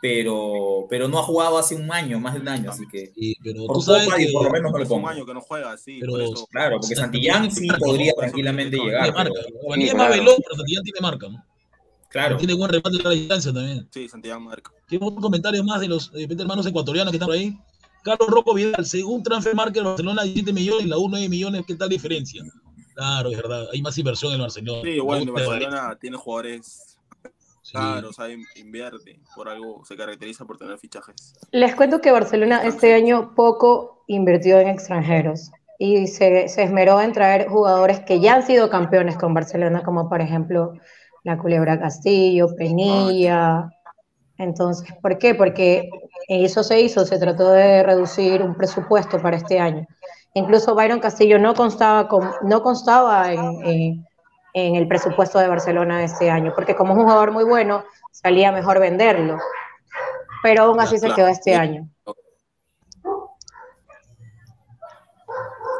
Pero, pero no ha jugado hace un año, más de un año, así que Sí, pero por tú sabes que por lo menos no lo Hace un pongo. año que no juega, sí. Pero- por eso. Claro, porque Santillán sí podría tranquilamente tiene llegar. marca. pero- Cabanilla Sí, es más veloz, pero Santillán tiene marca, ¿no? Claro. Tiene buen remate a la distancia también. Sí, Santiago Marco. Tenemos un comentario más de los de repente, hermanos ecuatorianos que están por ahí. Carlos Rocco Vidal, según Transfer Market, Barcelona 17 millones, la U 9 millones, ¿qué tal diferencia? Claro, es verdad, hay más inversión en el Barcelona. Sí, te vale. Barcelona tiene jugadores Sí. caros, sabe, invierte. Por algo se caracteriza por tener fichajes. Les cuento que Barcelona este año poco invirtió en extranjeros y se, se esmeró en traer jugadores que ya han sido campeones con Barcelona, como por ejemplo la Culebra Castillo, Penilla. Entonces, ¿por qué? Porque eso se hizo, se trató de reducir un presupuesto para este año. Incluso Byron Castillo no constaba, con, no constaba en, en- en el presupuesto de Barcelona este año, porque como es un jugador muy bueno, salía mejor venderlo. Pero aún así se quedó este año.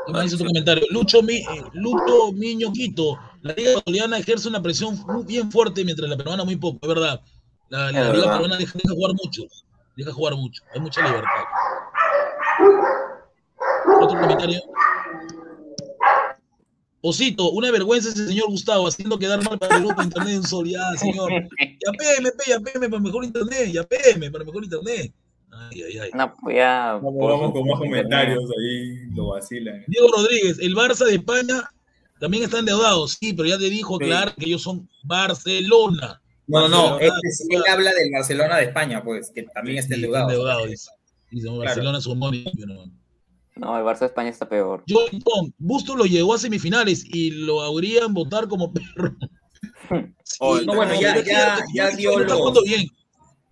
¿Qué más dice tu comentario? Lucho, Mi, eh, Lucho Miño Quito. La Liga Ecuatoriana ejerce una presión muy bien fuerte mientras la peruana muy poco, es verdad. La, la Es Liga verdad. peruana deja, deja jugar mucho. Deja jugar mucho. Hay mucha libertad. Otro comentario. Osito, una vergüenza ese señor Gustavo haciendo quedar mal para el grupo de internet de un sol. Ya, señor. Ya PM, ya PM para mejor internet. Ya PM para mejor internet. Ay, ay, ay. No, pues ya. Vamos, vamos con más comentarios ahí, lo vacilan. Diego Rodríguez, el Barça de España también está endeudado, sí, pero ya te dijo Sí. claro que ellos son Barcelona. No, no, no, este él habla del Barcelona de España, pues, que también está endeudado. endeudado, dice. Dice, Barcelona es un money. No, el Barça de España está peor. John Tom, Busto lo llevó a semifinales y lo habrían votar como perro. Sí, Oh, no, bueno, ya- ya- ya dio jugando bien.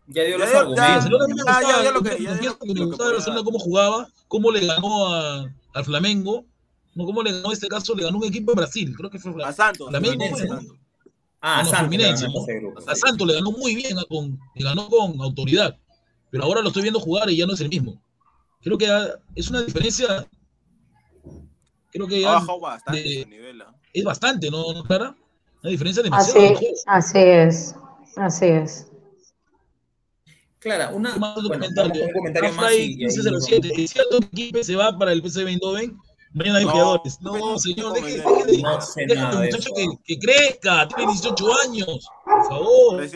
Ya dio Ya los argumentos. ya- ya- lo que- lo lo Barcelona cómo jugaba, cómo le ganó a- al Flamengo, no cómo le ganó en este caso, le ganó un equipo de Brasil, creo que fue A Santos. Fluminense, fue, ¿no? Santos. Ah, No, no, Santos, A. Santos le ganó muy bien, con, le ganó con autoridad, pero ahora lo estoy viendo jugar y ya no es el mismo. Creo que ya es una diferencia, creo que Ha bastante de- nivel. ¿ah? es bastante, ¿no, ¿no, Clara? Una diferencia Así, demasiado. así es, así es. Clara, una, ¿Qué más bueno, comentario? un comentario más Afray y- y 1507. ¿Es cierto que se va para el PSV Eindhoven? Mañana hay No, jugadores. no, señor, deje, de- no sé deje nada a tu de muchacho que, que crezca. Tiene 18 años. Por favor.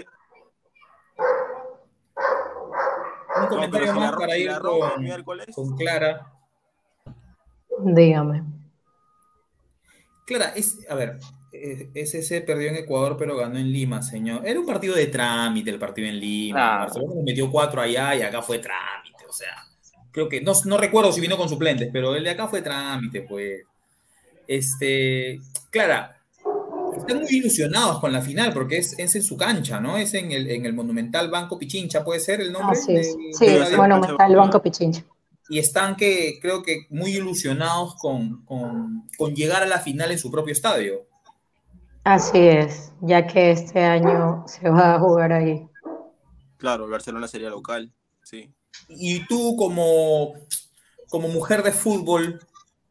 Un comentario más para ir con, miércoles, con Clara. Dígame. Clara, es, a ver, eh, SC perdió en Ecuador, pero ganó en Lima, señor. Era un partido de trámite el partido en Lima. Ah. Barcelona metió cuatro allá y acá fue trámite. O sea, creo que no, no recuerdo si vino con suplentes, pero el de acá fue trámite, pues. Este, Clara, están muy ilusionados con la final porque es, es en su cancha, ¿no? Es en el, en el Monumental Banco Pichincha, ¿puede ser el nombre? Así es. del- Sí, es está el Banco Pichincha. y están que creo que muy ilusionados con, con, con llegar a la final en su propio estadio. Así es, ya que este año se va a jugar ahí. claro, el Barcelona sería local. Sí. Y tú como, como mujer de fútbol,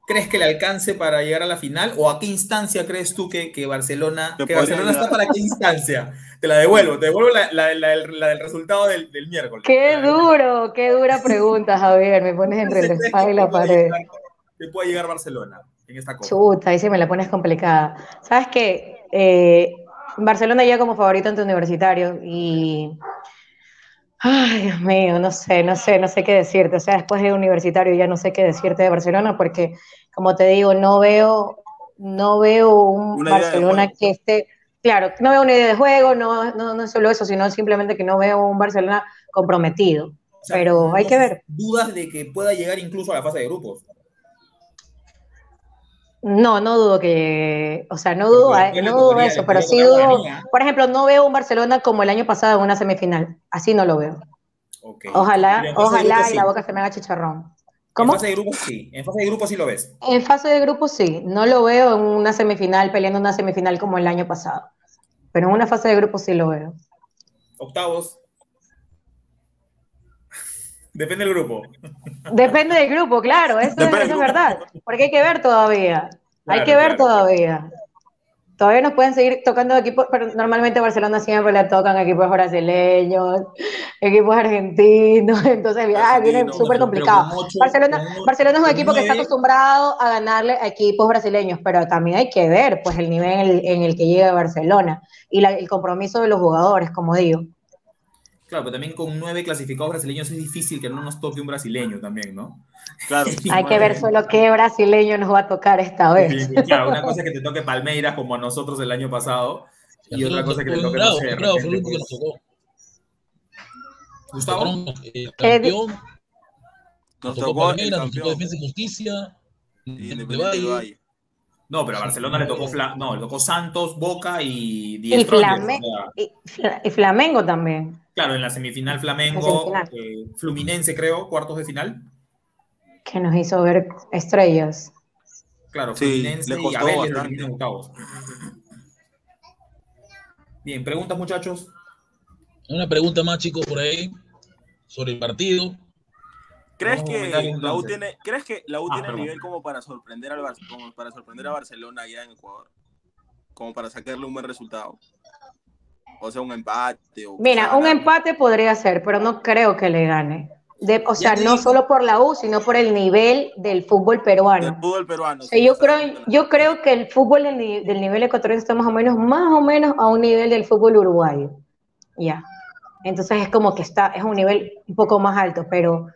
¿crees que le alcance para llegar a la final? ¿O a qué instancia crees tú que, que Barcelona, Que Barcelona está para qué instancia? Te la devuelvo, te devuelvo la, la- la- la del resultado del, del miércoles. Qué duro, qué dura pregunta, Javier. Me pones entre la espada y la pared. Que pueda llegar Barcelona en esta copa. Chuta, ahí sí me la pones complicada. ¿Sabes qué? Eh, Barcelona llega como favorito ante Universitario y... Ay, Dios mío, no sé, no sé, no sé qué decirte. O sea, después de Universitario ya no sé qué decirte de Barcelona porque, como te digo, no veo, no veo un Una Barcelona que esté... Claro, no veo una idea de juego, no, no, no es solo eso, sino simplemente que no veo un Barcelona comprometido. O sea, pero hay que ver. Dudas de que pueda llegar incluso a la fase de grupos. No, no dudo que, o sea, no dudo, no dudo eso, pero sí dudo, por ejemplo, no veo un Barcelona como el año pasado en una semifinal, así no lo veo. Ojalá, en ojalá y la boca se me haga chicharrón. En ¿Cómo? fase de grupos sí, en fase de grupos sí lo ves. En fase de grupos sí, no lo veo en una semifinal, peleando una semifinal como el año pasado, pero en una fase de grupos sí lo veo. Octavos. Depende del grupo. Depende del grupo, claro, eso, es, eso es verdad. Porque hay que ver todavía. hay que ver claro. todavía. Todavía nos pueden seguir tocando equipos, pero normalmente Barcelona siempre le tocan equipos brasileños, equipos argentinos, entonces ah, viene súper complicado. Barcelona, Barcelona es un equipo que está acostumbrado a ganarle a equipos brasileños, pero también hay que ver pues el nivel en el que llega Barcelona y la- el compromiso de los jugadores, como digo. Claro, pero también con nueve clasificados brasileños es difícil que no nos toque un brasileño también, ¿no? Claro. Hay que ver solo qué brasileño nos va a tocar esta vez. Claro, una cosa es que te toque Palmeiras como a nosotros el año pasado y otra cosa es que te toque, no sé, Bravo fue el repente, único que nos tocó. Gustavo. Eh, campeón, Nos tocó Palmeiras, nos tocó Defensa y Justicia, y Independiente Valle. No, pero a Barcelona le tocó Fla- no, le tocó Santos, Boca y Y, Die Strongest, Flame- o sea, y Fla- y Flamengo también. Claro, en la semifinal Flamengo, semifinal. eh, Fluminense creo, cuartos de final. que nos hizo ver estrellas. Claro, Sí, Fluminense le y Abel bastante. en octavos. Bien, preguntas muchachos. Una pregunta más, chicos, por ahí, sobre el partido. ¿Crees que la U tiene, ¿crees que la U Ah, tiene perdón. nivel como para sorprender al Bar- como para sorprender a Barcelona allá en Ecuador? Como para sacarle un buen resultado. O sea, un empate. O Mira, un empate podría ser, pero no creo que le gane. De- o sea, no digo. solo por la U, sino por el nivel del fútbol del peruano. fútbol peruano. O sea, sí, yo creo, yo creo que el fútbol del, del nivel ecuatoriano está más o menos, más o menos a un nivel del fútbol uruguayo. Ya. Entonces es como que está, es un nivel un poco más alto, pero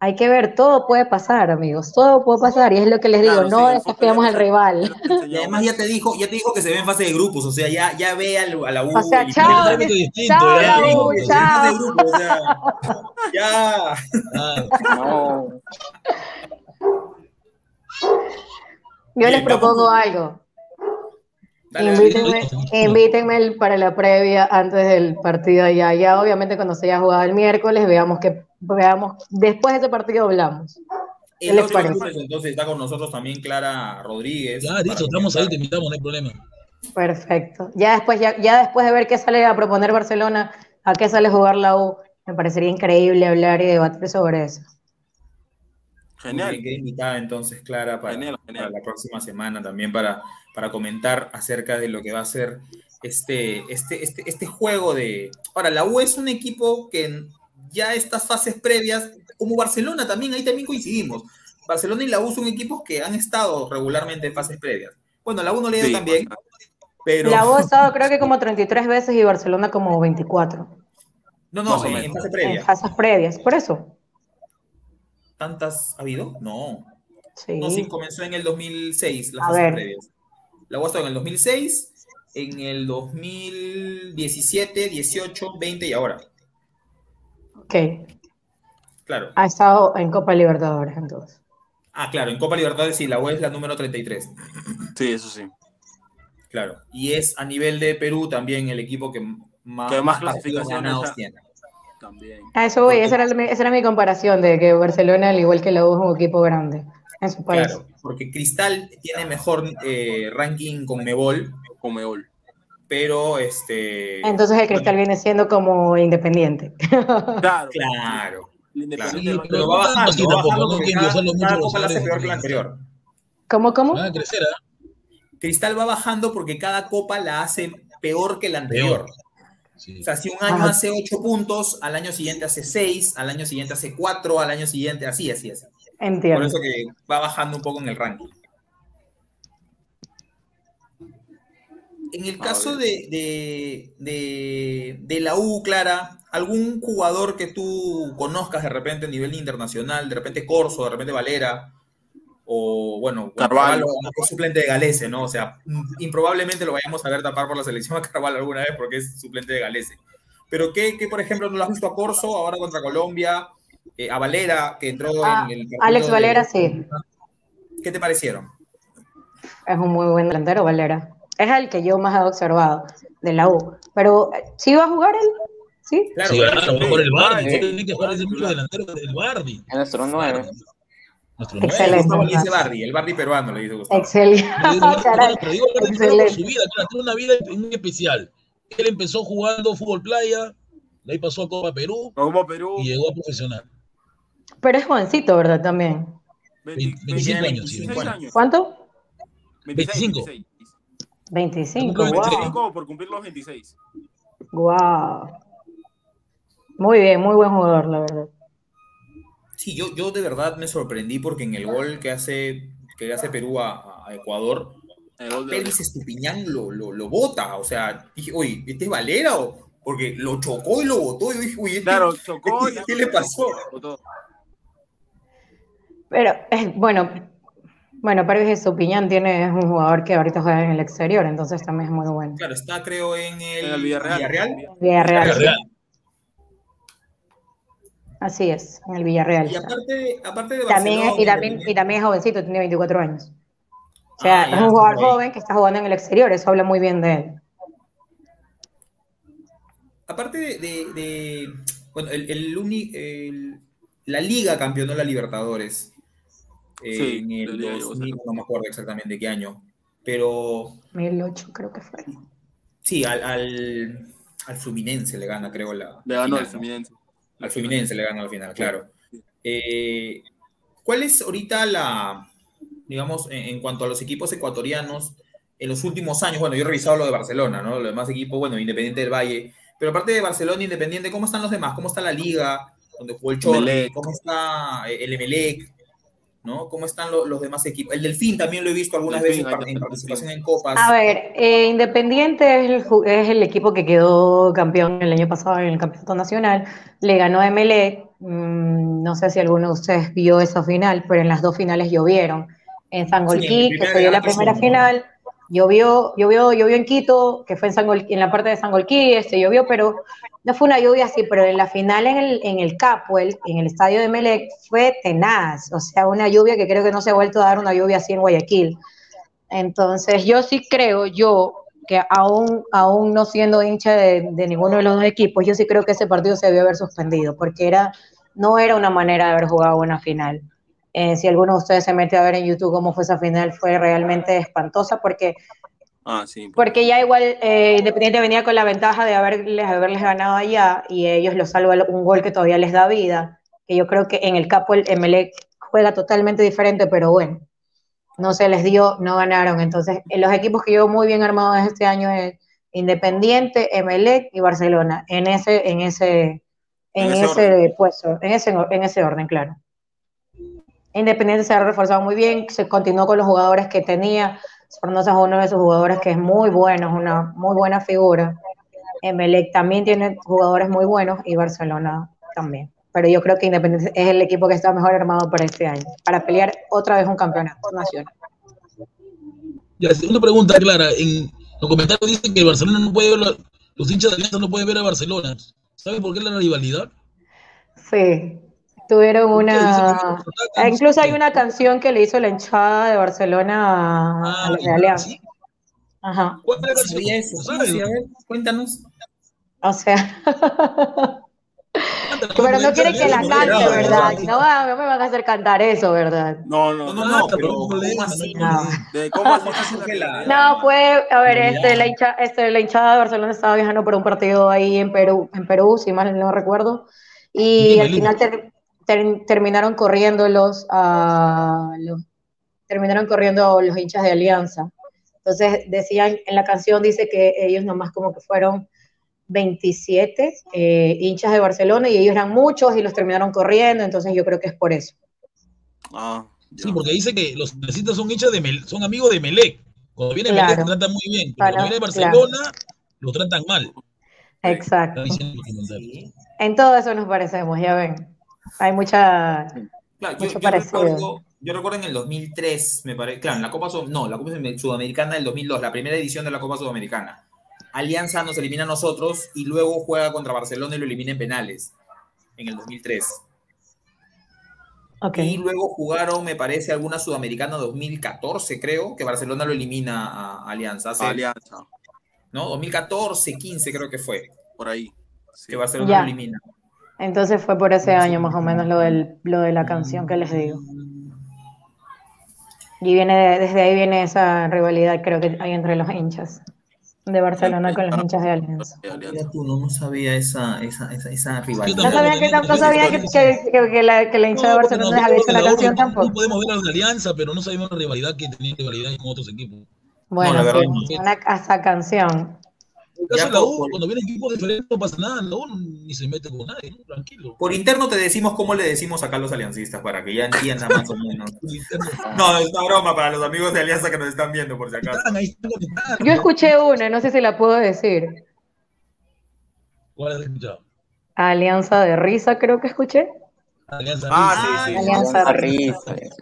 hay que ver, todo puede pasar, amigos, todo puede pasar, y es lo que les digo, Claro, no sí, el desafiamos al rival. Y además ya te dijo, ya te dijo que se ve en fase de grupos, o sea, ya, ya ve a la U. O sea, chao, distinto, ya, U, o sea, ya. No, Yo les propongo vamos. algo. Dale, dale. Invítenme, invítenme el- para la previa antes del partido allá. Ya obviamente cuando se haya jugado el miércoles, veamos que veamos, después de ese partido hablamos. ¿Qué El les otro parece? lunes, entonces está con nosotros también Clara Rodríguez. ya, listo, estamos ahí, te invitamos, no hay problema. Perfecto. Ya después, ya, ya después de ver qué sale a proponer Barcelona, a qué sale jugar la U, me parecería increíble hablar y debatir sobre eso. Genial. bien, queda invitada entonces Clara para, Genial, genial. para la próxima semana también para, para comentar acerca de lo que va a ser este, este, este, este juego de... Ahora, la U es un equipo que ya estas fases previas, como Barcelona también, ahí también coincidimos. Barcelona y la U son equipos que han estado regularmente en fases previas. Bueno, la U no le ha ido Sí, bastante. pero... La U ha estado creo que como 33 veces y Barcelona como 24 No, no, en, en fase en previa. fases previas. Por eso. ¿Tantas ha habido? No. Sí. No, sí, comenzó en el 2006, las A fases ver. previas. La U ha estado en el 2006, en el 2017, 18, 20 y ahora. Ok. Claro. Ha estado en Copa Libertadores entonces. Ah, claro, en Copa Libertadores sí, la U es la número 33. Sí, eso sí. Claro. Y es a nivel de Perú también el equipo que más, Que más clasificaciones tiene. También. A eso voy, esa era, mi- esa era mi comparación de que Barcelona, al igual que la U, es un equipo grande en su país. Claro, porque Cristal tiene mejor eh, ranking con Mebol, Comeol. Pero este. Entonces el Cristal viene siendo como independiente. Claro. Claro. Independiente Sí, del pero va bajando, así va tampoco, bajando porque que cada, copa la hace peor que la anterior. ¿Cómo, cómo? Van a crecer, ¿ah? Cristal va bajando porque cada copa la hace peor que la anterior. Peor. Sí. O sea, si un año Ajá. hace 8 puntos, al año siguiente hace 6, al año siguiente hace 4, al año siguiente así, así, así. Por Entiendo. eso que va bajando un poco en el ranking. En el caso de, de, de- de la U, Clara, ¿algún jugador que tú conozcas de repente a nivel internacional, de repente Corso, de repente Valera, o bueno, Carvalho. es suplente de Galese, ¿no? O sea, improbablemente lo vayamos a ver tapar por la selección a Carvalho alguna vez porque es suplente de Galese. Pero ¿qué, qué, por ejemplo, no lo has visto a Corso ahora contra Colombia? eh, a Valera, que entró Ah, en el Alex de- Valera, sí. ¿Qué te parecieron? Es un muy buen delantero, Valera. Es el que yo más he observado de la U. Pero, ¿sí va a jugar él? ¿Sí? Claro, Sí, pero- claro, mejor el Bardi. Sí. Tiene que jugar ese mucho delantero del Bardi. es nuestro nueve. Nuestro Excelente. Gustavo le dice Ajá. Bardi, el Bardi peruano le dice Gustavo. Excelente. Pero digo, excelente. su vida, claro, tuvo una vida muy especial. Él empezó jugando fútbol playa, de ahí pasó a Copa Perú Como Perú. y llegó a profesional. Pero es jovencito, ¿verdad? También. 25 Tiene años, sí. 25 años. ¿Cuánto? 25. 25, Cumple wow. 25 por cumplir los 26. Wow. Muy bien, muy buen jugador, la verdad. Sí, yo, yo de verdad me sorprendí porque en el gol que hace, que hace Perú a, a Ecuador, Félix Estupiñán lo, lo, lo bota. O sea, dije, oye, ¿este es Valera? O, porque lo chocó y lo botó. Y yo dije, uy, ¿este, Claro, chocó. y- ¿qué le pasó? Pero, eh, bueno, bueno, Pérez Estupiñán tiene, es un jugador que ahorita juega en el exterior, entonces también es muy bueno. Claro, está creo en el, En el Villarreal. Villarreal, Villarreal. así es, en el Villarreal. Y aparte, de- aparte de También es, y, también, y también es jovencito, tiene 24 años. O sea, Ah, es un jugador joven que está jugando en el exterior, eso habla muy bien de él. Aparte de, de- de- bueno, el, el uni- el- la Liga campeonó la Libertadores eh, Sí, en el Liga llegó a 2000, no me acuerdo exactamente qué año, pero 2008 creo que fue. sí, al, al, al Fluminense le gana, creo, la Le ganó ¿no? Fluminense. Al Fluminense le gana al final, claro. Eh, ¿Cuál es ahorita la, digamos, en, en cuanto a los equipos ecuatorianos, en los últimos años? Bueno, yo he revisado lo de Barcelona, ¿no? Los demás equipos, bueno, Independiente del Valle, pero aparte de Barcelona Independiente, ¿cómo están los demás? ¿Cómo está la Liga? Donde jugó el Emelec. ¿cómo está eh, el Emelec? ¿No? ¿Cómo están lo- los demás equipos? El Delfín también lo he visto algunas Delfín, veces en participación en copas. A ver, eh, Independiente es el, es el equipo que quedó campeón el año pasado en el campeonato nacional. Le ganó a Emelec. mm, no sé si alguno de ustedes vio esa final, pero en las dos finales llovieron. En Sí, en Sangolquí, la que primera fue la primera final, llovió, llovió, en Quito, que fue en, en la parte de Sangolquí, este, llovió, pero no fue una lluvia así, pero en la final en el, en Capuel, en el estadio de Emelec, fue tenaz. O sea, una lluvia que creo que no se ha vuelto a dar una lluvia así en Guayaquil. Entonces, yo sí creo, yo, que aún, aún no siendo hincha de, de ninguno de los dos equipos, yo sí creo que ese partido se debió haber suspendido, porque era, no era una manera de haber jugado una final. Eh, si alguno de ustedes se mete a ver en YouTube cómo fue esa final, fue realmente espantosa, porque, Ah, sí. porque ya igual eh, Independiente venía con la ventaja de haberles, haberles ganado allá, y ellos lo salva un gol que todavía les da vida, que yo creo que en el capo el Emelec juega totalmente diferente, pero bueno, no se les dio, no ganaron. Entonces, en los equipos que llevo muy bien armados este año es Independiente, Emelec y Barcelona, en ese, en ese, en, En ese ese, puesto, en ese, en ese orden, claro. Independiente se ha reforzado muy bien, se continuó con los jugadores que tenía. Fornosa es uno de esos jugadores que es muy bueno, es una muy buena figura. Emelec también tiene jugadores muy buenos y Barcelona también. Pero yo creo que Independiente es el equipo que está mejor armado para este año, para pelear otra vez un campeonato nacional. Ya, una pregunta clara. En los comentarios dicen que el Barcelona no puede ver, los hinchas de Alianza no pueden ver a Barcelona. ¿Sabe por qué la rivalidad? Sí, tuvieron una... Ah, Incluso hay una canción que le hizo la hinchada de Barcelona a, a Ah, los de Alianza. ¿sí? Ajá, ¿Cuál es la eso. A ver, cuéntanos. o sea... Pero no quieren que la cante, ¿verdad? No, va- no me van a hacer cantar eso, ¿verdad? No, no, No, no, no. no, Ah, pero ¿cómo no así? hay problema. De cómo así ¿Cómo se así que la- No, fue, a ver, este, la, hincha, este, la hinchada de Barcelona estaba viajando por un partido ahí en Perú, en Perú, si mal no recuerdo, y al final ter- ter- terminaron corriendo los, ah, los- terminaron corriendo los hinchas de Alianza. Entonces decían, en la canción dice que ellos nomás como que fueron 27 eh, hinchas de Barcelona y ellos eran muchos y los terminaron corriendo, entonces yo creo que es por eso. Ah. Sí, porque dice que los necesitas son hinchas de Mel- son amigos de Melec. Cuando viene Claro. Melec tratan muy bien, Para- cuando viene Barcelona lo tratan mal. Exacto. En todo eso nos parecemos, ya ven. Hay mucha... Claro, Mucho yo parecido. recuerdo, yo recuerdo en el 2003, me parece, claro, en la Copa no, la Copa Sudamericana del 2002, la primera edición de la Copa Sudamericana. Alianza nos elimina a nosotros y luego juega contra Barcelona y lo elimina en penales en el 2003. Ok. Y luego jugaron, me parece, alguna Sudamericana 2014, creo, que Barcelona lo elimina a Alianza. hace- Alianza, ¿No? 2014, 15 creo que fue, por ahí. Sí. que Barcelona Ya. lo elimina. Entonces fue por ese año más o menos lo, del, lo de la canción que les digo. Y viene de- desde ahí viene esa rivalidad creo que hay entre los hinchas. de Barcelona con los hinchas de Alianza. de tú, no, no sabía esa, esa, esa, esa rivalidad. No sabía que, tenía- no sabía que, que, que- que la, que la hincha de No, Barcelona porque había hecho de canción tampoco. No podemos ver a la alianza, pero no sabemos la rivalidad que tenían rivalidades con otros equipos. Bueno, la sí, una hasta canción. En el caso Ya, de la U, por- cuando viene equipo diferente no pasa nada, la U ni se mete con nadie, ¿no? tranquilo. Por interno te decimos cómo le decimos acá a los aliancistas para que ya entiendan más o menos. No, es una broma para los amigos de Alianza que nos están viendo, por si acaso. Están ahí, están conectados. Yo escuché una, no sé si la puedo decir. ¿Cuál has escuchado? Alianza de Risa, creo que escuché. Alianza Ah, sí, sí. Alianza Alianza Risa. Risa.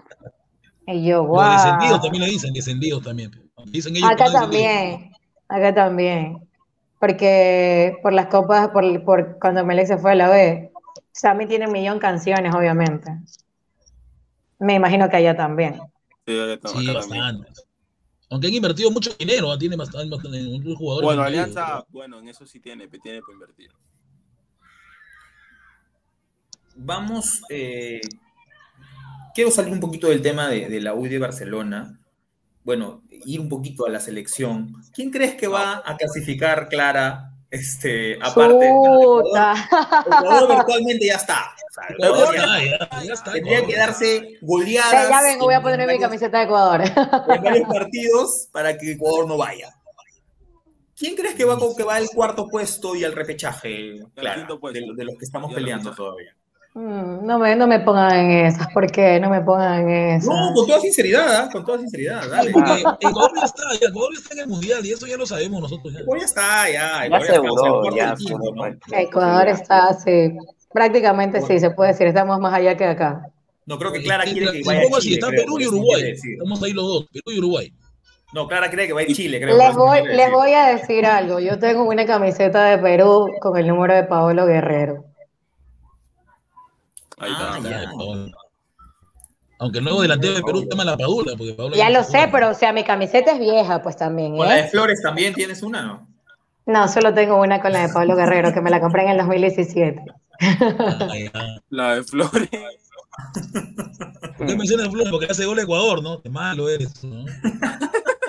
Y yo, Los descendidos también le dicen, descendidos también. Dicen ellos Acá también, acá también. Porque por las copas, por, por cuando Melec se fue a la B, Sammy tiene un millón de canciones, obviamente. Me imagino que allá también. Sí, que- Sí, bastante. Aunque han invertido mucho dinero, ¿ah? tiene bastante, bastante jugadores. Bueno. Alianza, bueno, en eso sí tiene, tiene para invertir. Vamos, eh, quiero salir un poquito del tema de, de la U y de Barcelona. Bueno, ir un poquito a la selección. ¿Quién crees que va a clasificar, Clara? Este, aparte, Puta. Ecuador virtualmente ya está. O sea, Ecuador ya, ya, ya está. tendría Ecuador. que darse goleadas. ya vengo, voy a en poner mi camiseta de Ecuador. en varios partidos para que Ecuador no vaya. ¿Quién crees que va, con, que va al cuarto puesto y al repechaje, Clara, de, de los que estamos peleando todavía? Mm, No me, no me pongan en esas, ¿por qué? No me pongan en esas. No, con toda sinceridad, ¿ah? con toda sinceridad, dale. Porque Ecuador ya está, ya, Ecuador ya está en el mundial y eso ya lo sabemos nosotros. Ya. Ecuador ya está, ya. Ya Ecuador está, aseguró, ya y el quinto, aseguró ¿no? cualquier Ecuador está así, prácticamente sí, se puede decir, estamos más allá que acá. No, creo que Clara Te- quiere que te vaya a Chile. está Perú y Uruguay. Estamos ahí los dos, Perú y Uruguay. No, Clara cree que va a ir Chile, creo. Les voy, les voy a decir algo, yo tengo una camiseta de Perú con el número de Paolo Guerrero. Ahí Ah, está. ya. Aunque el nuevo delantero de Perú se llama La Padula. Porque Pablo Ya lo sé, pero o sea, mi camiseta es vieja, pues también, Con la de ¿eh? Flores también tienes una, ¿no? No, solo tengo una con la de Pablo Guerrero, que me la compré en el 2017. Ah, ya. La de Flores. ¿Por qué mencionas Flores? Porque hace gol a Ecuador, ¿no? Qué malo eres. ¿no?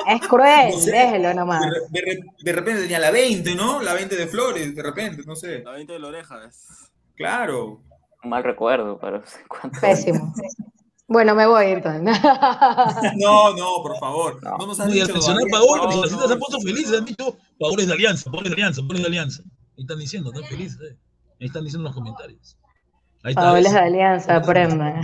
Es cruel, No sé. déjelo nomás. De, de re- de repente tenía la 20, ¿no? La 20 de Flores, de repente, no sé. La 20 de la oreja. Claro. Un mal recuerdo, pero no sé cuánto. Pésimo. Bueno, me voy entonces. No, no, por favor. No, No. nos has dicho. Paolo, No, no, aliancistas se han puesto felices. Han dicho, Paolo es de alianza, Paolo es de alianza, Paolo es de alianza. Ahí están diciendo, están felices. eh. Ahí están diciendo en los comentarios. Ahí está. Paola es de Alianza, aprendan.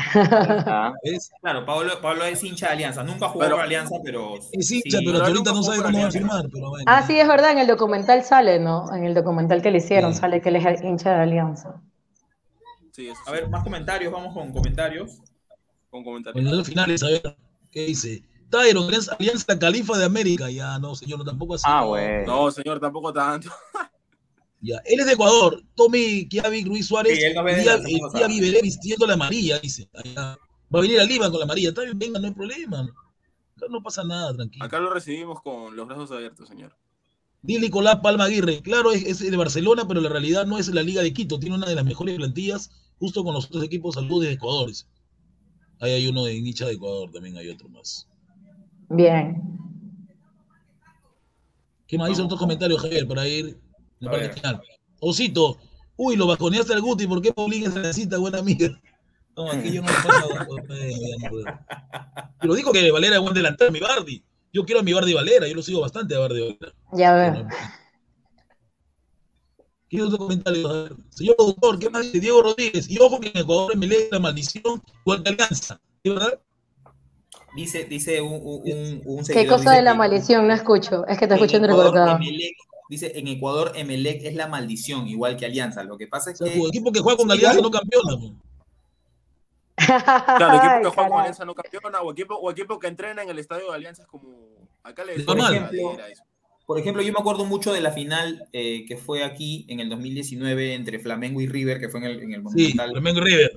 Claro, Pablo, Pablo es hincha de Alianza. Nunca jugó Pero- por Alianza, pero. Es hincha, sí. pero hasta ahorita no sabe cómo va a por firmar. Pero bueno. Ah, sí, es verdad, en el documental sale, ¿no? En el documental que le hicieron Sí. sale que él es hincha de Alianza. Sí, eso A sí, ver, más comentarios, vamos con comentarios. con comentarios. Bueno, los finales, a ver, ¿qué dice? Tyron, Alianza, Alianza Califa de América. Ya, no, señor, no, tampoco así. ah, no. bueno. No, señor, tampoco tanto. Ya, él es de Ecuador. Tommy Kiavi Ruiz Suárez. Sí, él no día, el viviré vistiendo la amarilla, dice. Allá. Va a venir a Lima con la amarilla. Está bien, venga, no hay problema. Acá no pasa nada, tranquilo. Acá lo recibimos con los brazos abiertos, señor. Di Nicolás Palma Aguirre. Claro, es, es de Barcelona, pero la realidad no es la Liga de Quito. Tiene una de las mejores plantillas, justo con los otros equipos saludos de Ecuador. dice. Ahí hay uno de Nicha de Ecuador, también hay otro más. Bien. ¿Qué más dice otros comentarios, Javier, para ir en la parte final? Osito, uy, lo bajoneaste al Guti, ¿por qué Paulín es necesita buena amiga? No, aquí yo no no puedo. Pero dijo que Valera es buen delantero, mi Bardi. Yo quiero a mi Bardi Valera, yo lo sigo bastante a Bardi Valera. Ya veo. Bueno, ¿Qué otro comentario? A ver, Señor doctor, ¿qué más dice Diego Rodríguez? Y ojo que en Ecuador me lee la maldición igual que Alianza. ¿Es verdad? Dice, dice un, un, ¿Qué cosa dice de la maldición? No escucho. Es que te en escucho entrecortado. Dice, en Ecuador, Emelec es la maldición, igual que Alianza. Lo que pasa es que. el equipo que juega con Alianza no campeona. pues. Claro, equipo que Ay, juega con. Alianza no campeona, o equipo, o equipo que entrena en el estadio de Alianza es como. Acá le decimos. Por ejemplo, yo me acuerdo mucho de la final eh, que fue aquí en el 2019 entre Flamengo y River, que fue en el, en el Sí, Monumental. Flamengo y River.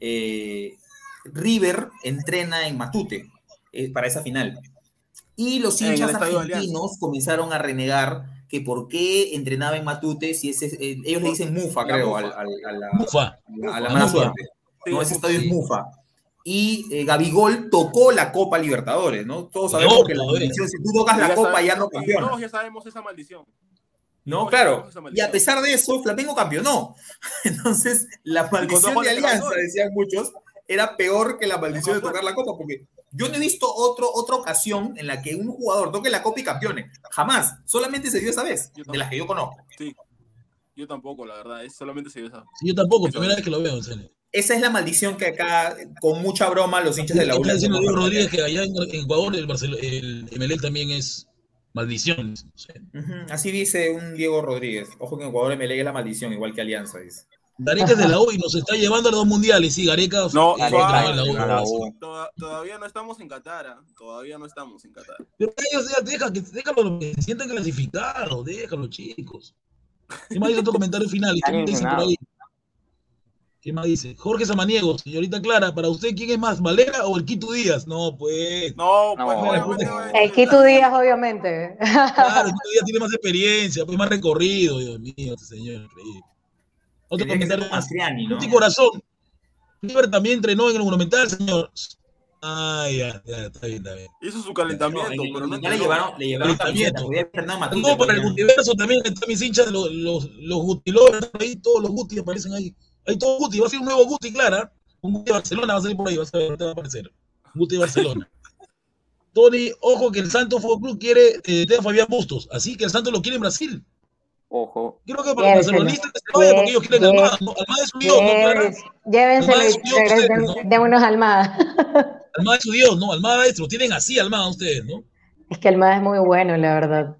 eh, River entrena en Matute eh, para esa final. Y los hinchas argentinos comenzaron a renegar que por qué entrenaba en Matute si ese, eh, ellos le dicen Mufa, La creo, Mufa. al- al- a la, Mufa. a la La mala Mufa. suerte. Sí, no, ese es estadio es sí. Mufa. Y eh, Gabigol tocó la Copa Libertadores, ¿no? Todos sabemos No, que la maldición, si tú tocas la Ya Copa sabemos- ya no y campeonas. Todos ya sabemos esa maldición. No, claro. Y a pesar de eso, Flamengo campeonó. Entonces, la maldición de Alianza, decían muchos, era peor que la maldición de tocar la Copa, porque yo no he visto otro, otra ocasión en la que un jugador toque la Copa y campeone. Jamás. Solamente se dio esa vez, de las que yo conozco. Sí. Yo tampoco, la verdad. Es solamente se esa. Sí, yo tampoco, primera vez que lo veo, en serio. Esa es la maldición que acá, con mucha broma, los hinchas de la U. Está diciendo Diego. Rodríguez que allá en, en Ecuador el, el Emelec también es maldición. Así dice un Diego Rodríguez. Ojo que en Ecuador me es la maldición, igual que Alianza, dice. Gareca es de la U y nos está llevando a los dos mundiales. Sí, Gareca No, eh, Gareca la U. en la U. Toda- todavía no estamos en Qatar. ¿ah? Todavía no estamos en Qatar. Pero ellos ya deja que, déjalo que se sientan clasificados, déjalo, chicos. ¿Qué más dice otro comentario final? ¿Qué más dice por ahí? ¿Qué más dice? Jorge Samaniego, señorita Clara, para usted, ¿quién es más, Valera o el Quito Díaz? No, pues. No, No, pues pues, a decir- El Quito Díaz, obviamente. Claro, el Quito Díaz tiene más experiencia, pues más recorrido, Dios mío, este señor, increíble. Otro Tendría que ser comentario más. Mastriani, ¿no? Corazón. River también entrenó en el Monumental, señor. Ah, ya, ya, está bien, está bien. Hizo su No, calentamiento, en el pero no le llevaron, le llevaron Calentamiento. camiseta, No, para el multiverso también están mis hinchas, los, los, los Gutilovers, ahí todos los Guti aparecen ahí. Hay todo Guti, va a ser un nuevo Guti, Clara. Un Guti de Barcelona va a salir por ahí, vas a ver, te va a aparecer. Un Guti de Barcelona. Tony, ojo que el Santos Fútbol Club quiere eh, tener a Fabián Bustos, así que el Santos lo quiere en Brasil. Ojo. Creo que para los barcelonistas se vaya porque ellos quieren Almada. ¿no? Almada es su Dios, ¿no, Llévenselo Almada es y Dios, ustedes, ¿no? démonos Almada. Almada es su Dios, ¿no? Almada es, lo tienen así, Almada ustedes, ¿no? Es que Almada es muy bueno, la verdad.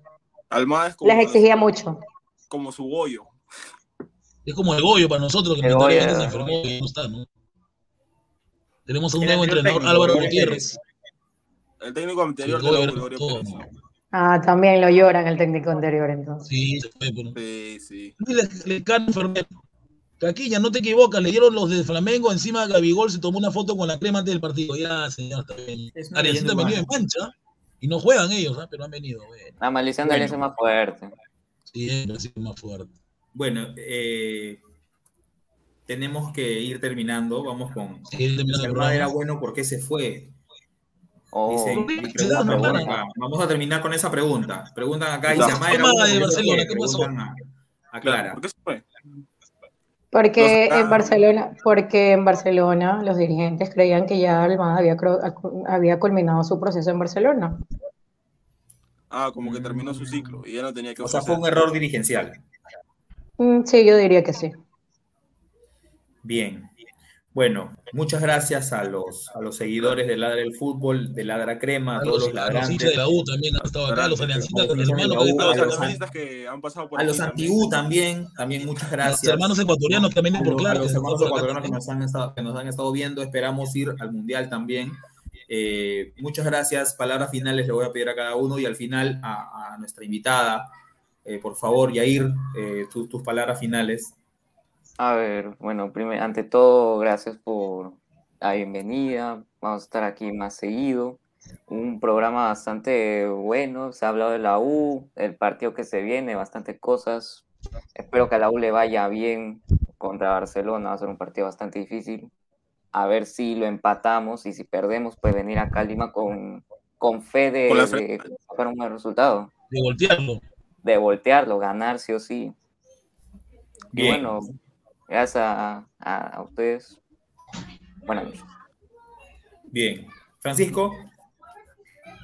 Almada es como, Les exigía mucho. como su bollo. Es como el Goyo para nosotros, que se enfermó y no está, ¿no? Tenemos a un nuevo entrenador, técnico, Álvaro Gutiérrez. El técnico anterior Sí, todo. Ah, también lo lloran el técnico anterior, entonces. Sí, se fue, pero... Sí, sí. Le, le enfermero. Caquilla, no te equivocas, le dieron los de Flamengo encima de Gabigol, se tomó una foto con la crema antes del partido. Ya, señor, está bien. Es leyenda venido en mancha y no juegan ellos, ¿ah? pero han venido. Bueno, La maldición de Bueno. Alianza es más fuerte. ha sido más fuerte. Bueno, eh, tenemos que ir terminando. Vamos con. Sí, Almada era bueno, ¿por qué se fue? Oh, Dicen, acá. Vamos a terminar con esa pregunta. Preguntan acá y La si Almada era forma bueno, de ¿por qué se Barcelona, fue? ¿qué pasó? Preguntan a, a Clara. ¿Por qué se fue? Porque Los- en. Barcelona, porque en Barcelona los dirigentes creían que ya Almada había, había culminado su proceso en Barcelona. Ah, como que terminó su ciclo y ya no tenía que O sea, fue un error dirigencial. Mm, Sí, yo diría que sí. Bien. Bueno, muchas gracias a los, a los seguidores de Ladra el Fútbol, de Ladra Crema, a A todos los, los a los ladrantes, de la U también han estado acá, los aliancistas, Los los hermanos A los a a los también. anti-U también, también muchas los gracias. hermanos ecuatorianos que vienen a por los, a los hermanos ecuatorianos que nos, han estado, que nos han estado viendo, esperamos ir al Mundial también. Eh, muchas gracias, palabras finales le voy a pedir a cada uno y al final a, a nuestra invitada, eh, por favor, Yair, eh, tu- tus palabras finales. A ver, bueno, primero, ante todo, gracias por la bienvenida. Vamos a estar aquí más seguido. Un programa bastante bueno. Se ha hablado de la U, el partido que se viene, bastantes cosas. Espero que a la U le vaya bien contra Barcelona. Va a ser un partido bastante difícil. A ver si lo empatamos y si perdemos, pues venir acá a Lima con, con fe de, Con de fe. sacar un buen resultado. De voltearlo. De voltearlo, ganar sí o sí. Y bueno, gracias a, a, a ustedes. Buenas noches. Bien. Francisco,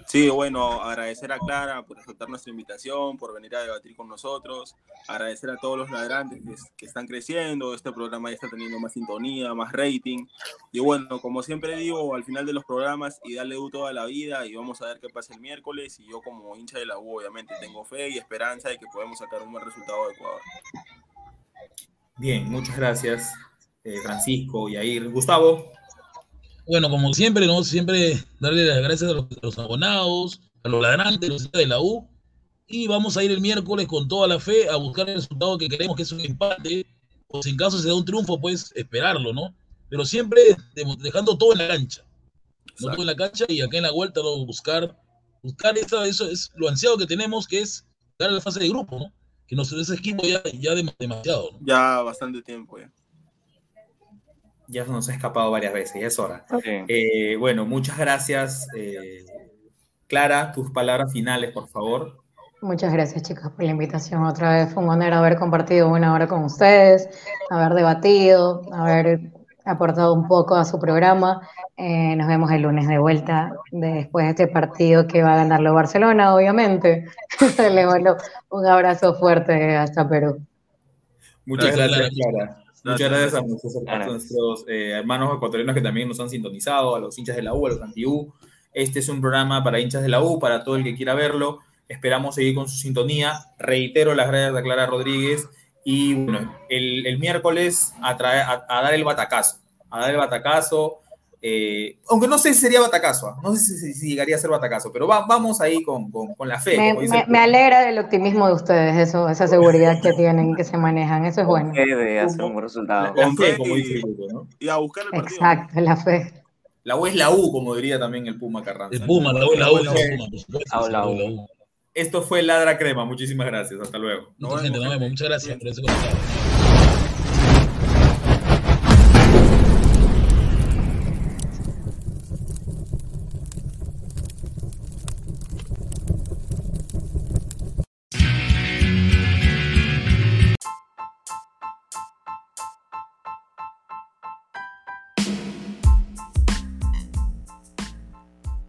Sí, bueno, agradecer a Clara por aceptar nuestra invitación, por venir a debatir con nosotros, agradecer a todos los ladrantes que, que están creciendo, este programa ya está teniendo más sintonía, más rating, y bueno, como siempre digo, al final de los programas, y darle U toda la vida, y vamos a ver qué pasa el miércoles, y yo como hincha de la U, obviamente, tengo fe y esperanza de que podemos sacar un buen resultado de Ecuador. bien, muchas gracias, eh, Francisco, Yair. Gustavo, Bueno, como siempre, ¿no? Siempre darle las gracias a los, a los abonados, a los ladrantes, a los de la U. Y vamos a ir el miércoles con toda la fe a buscar el resultado que queremos, que es un empate. O si en caso se da un triunfo, pues esperarlo, ¿no? Pero siempre de- dejando todo en la cancha. No todo en la cancha y acá en la vuelta, ¿no? Buscar, buscar esa, eso es lo ansiado que tenemos, que es dar la fase de grupo, ¿no? Que nos ese equipo ya, ya dem- demasiado, ¿no? Ya bastante tiempo, ya. Ya nos ha escapado varias veces, ya es hora. Eh, bueno, muchas gracias. eh, Clara, tus palabras finales, por favor. Muchas gracias, chicas, por la invitación. Otra vez fue un honor haber compartido una hora con ustedes, haber debatido, haber aportado un poco a su programa. Eh, nos vemos el lunes de vuelta después de este partido que va a ganarlo Barcelona, obviamente. Les mando un abrazo fuerte hasta Perú. Muchas Gracias, gracias, Clara. Muchas gracias a nuestros, a nuestros, eh, hermanos ecuatorianos que también nos han sintonizado, a los hinchas de la U, a los anti-U. Este es un programa para hinchas de la U, para todo el que quiera verlo. Esperamos seguir con su sintonía. Reitero las gracias a Clara Rodríguez. Y bueno, el, el miércoles a, traer- a- a dar el batacazo. A dar el batacazo. Eh, aunque no sé si sería batacazo, ¿ah? no sé si, si- si llegaría a ser batacazo, pero va- vamos ahí con, con- con la fe. Me, como dice me- el- me alegra del optimismo de ustedes, eso, esa seguridad que tienen, que se manejan, eso es bueno. Hacer un buen resultado. Con fe, como y- dice el grupo, ¿no? Y a buscar el partido. Exacto, la fe. La U es la U, como diría también el Puma Carranza. El Puma, la U, la U, la U. Ah, la U. la U. Esto fue Ladra Crema. Muchísimas gracias. Hasta luego. Mucha gente, nos vemos. Muchas gracias por ese comentario.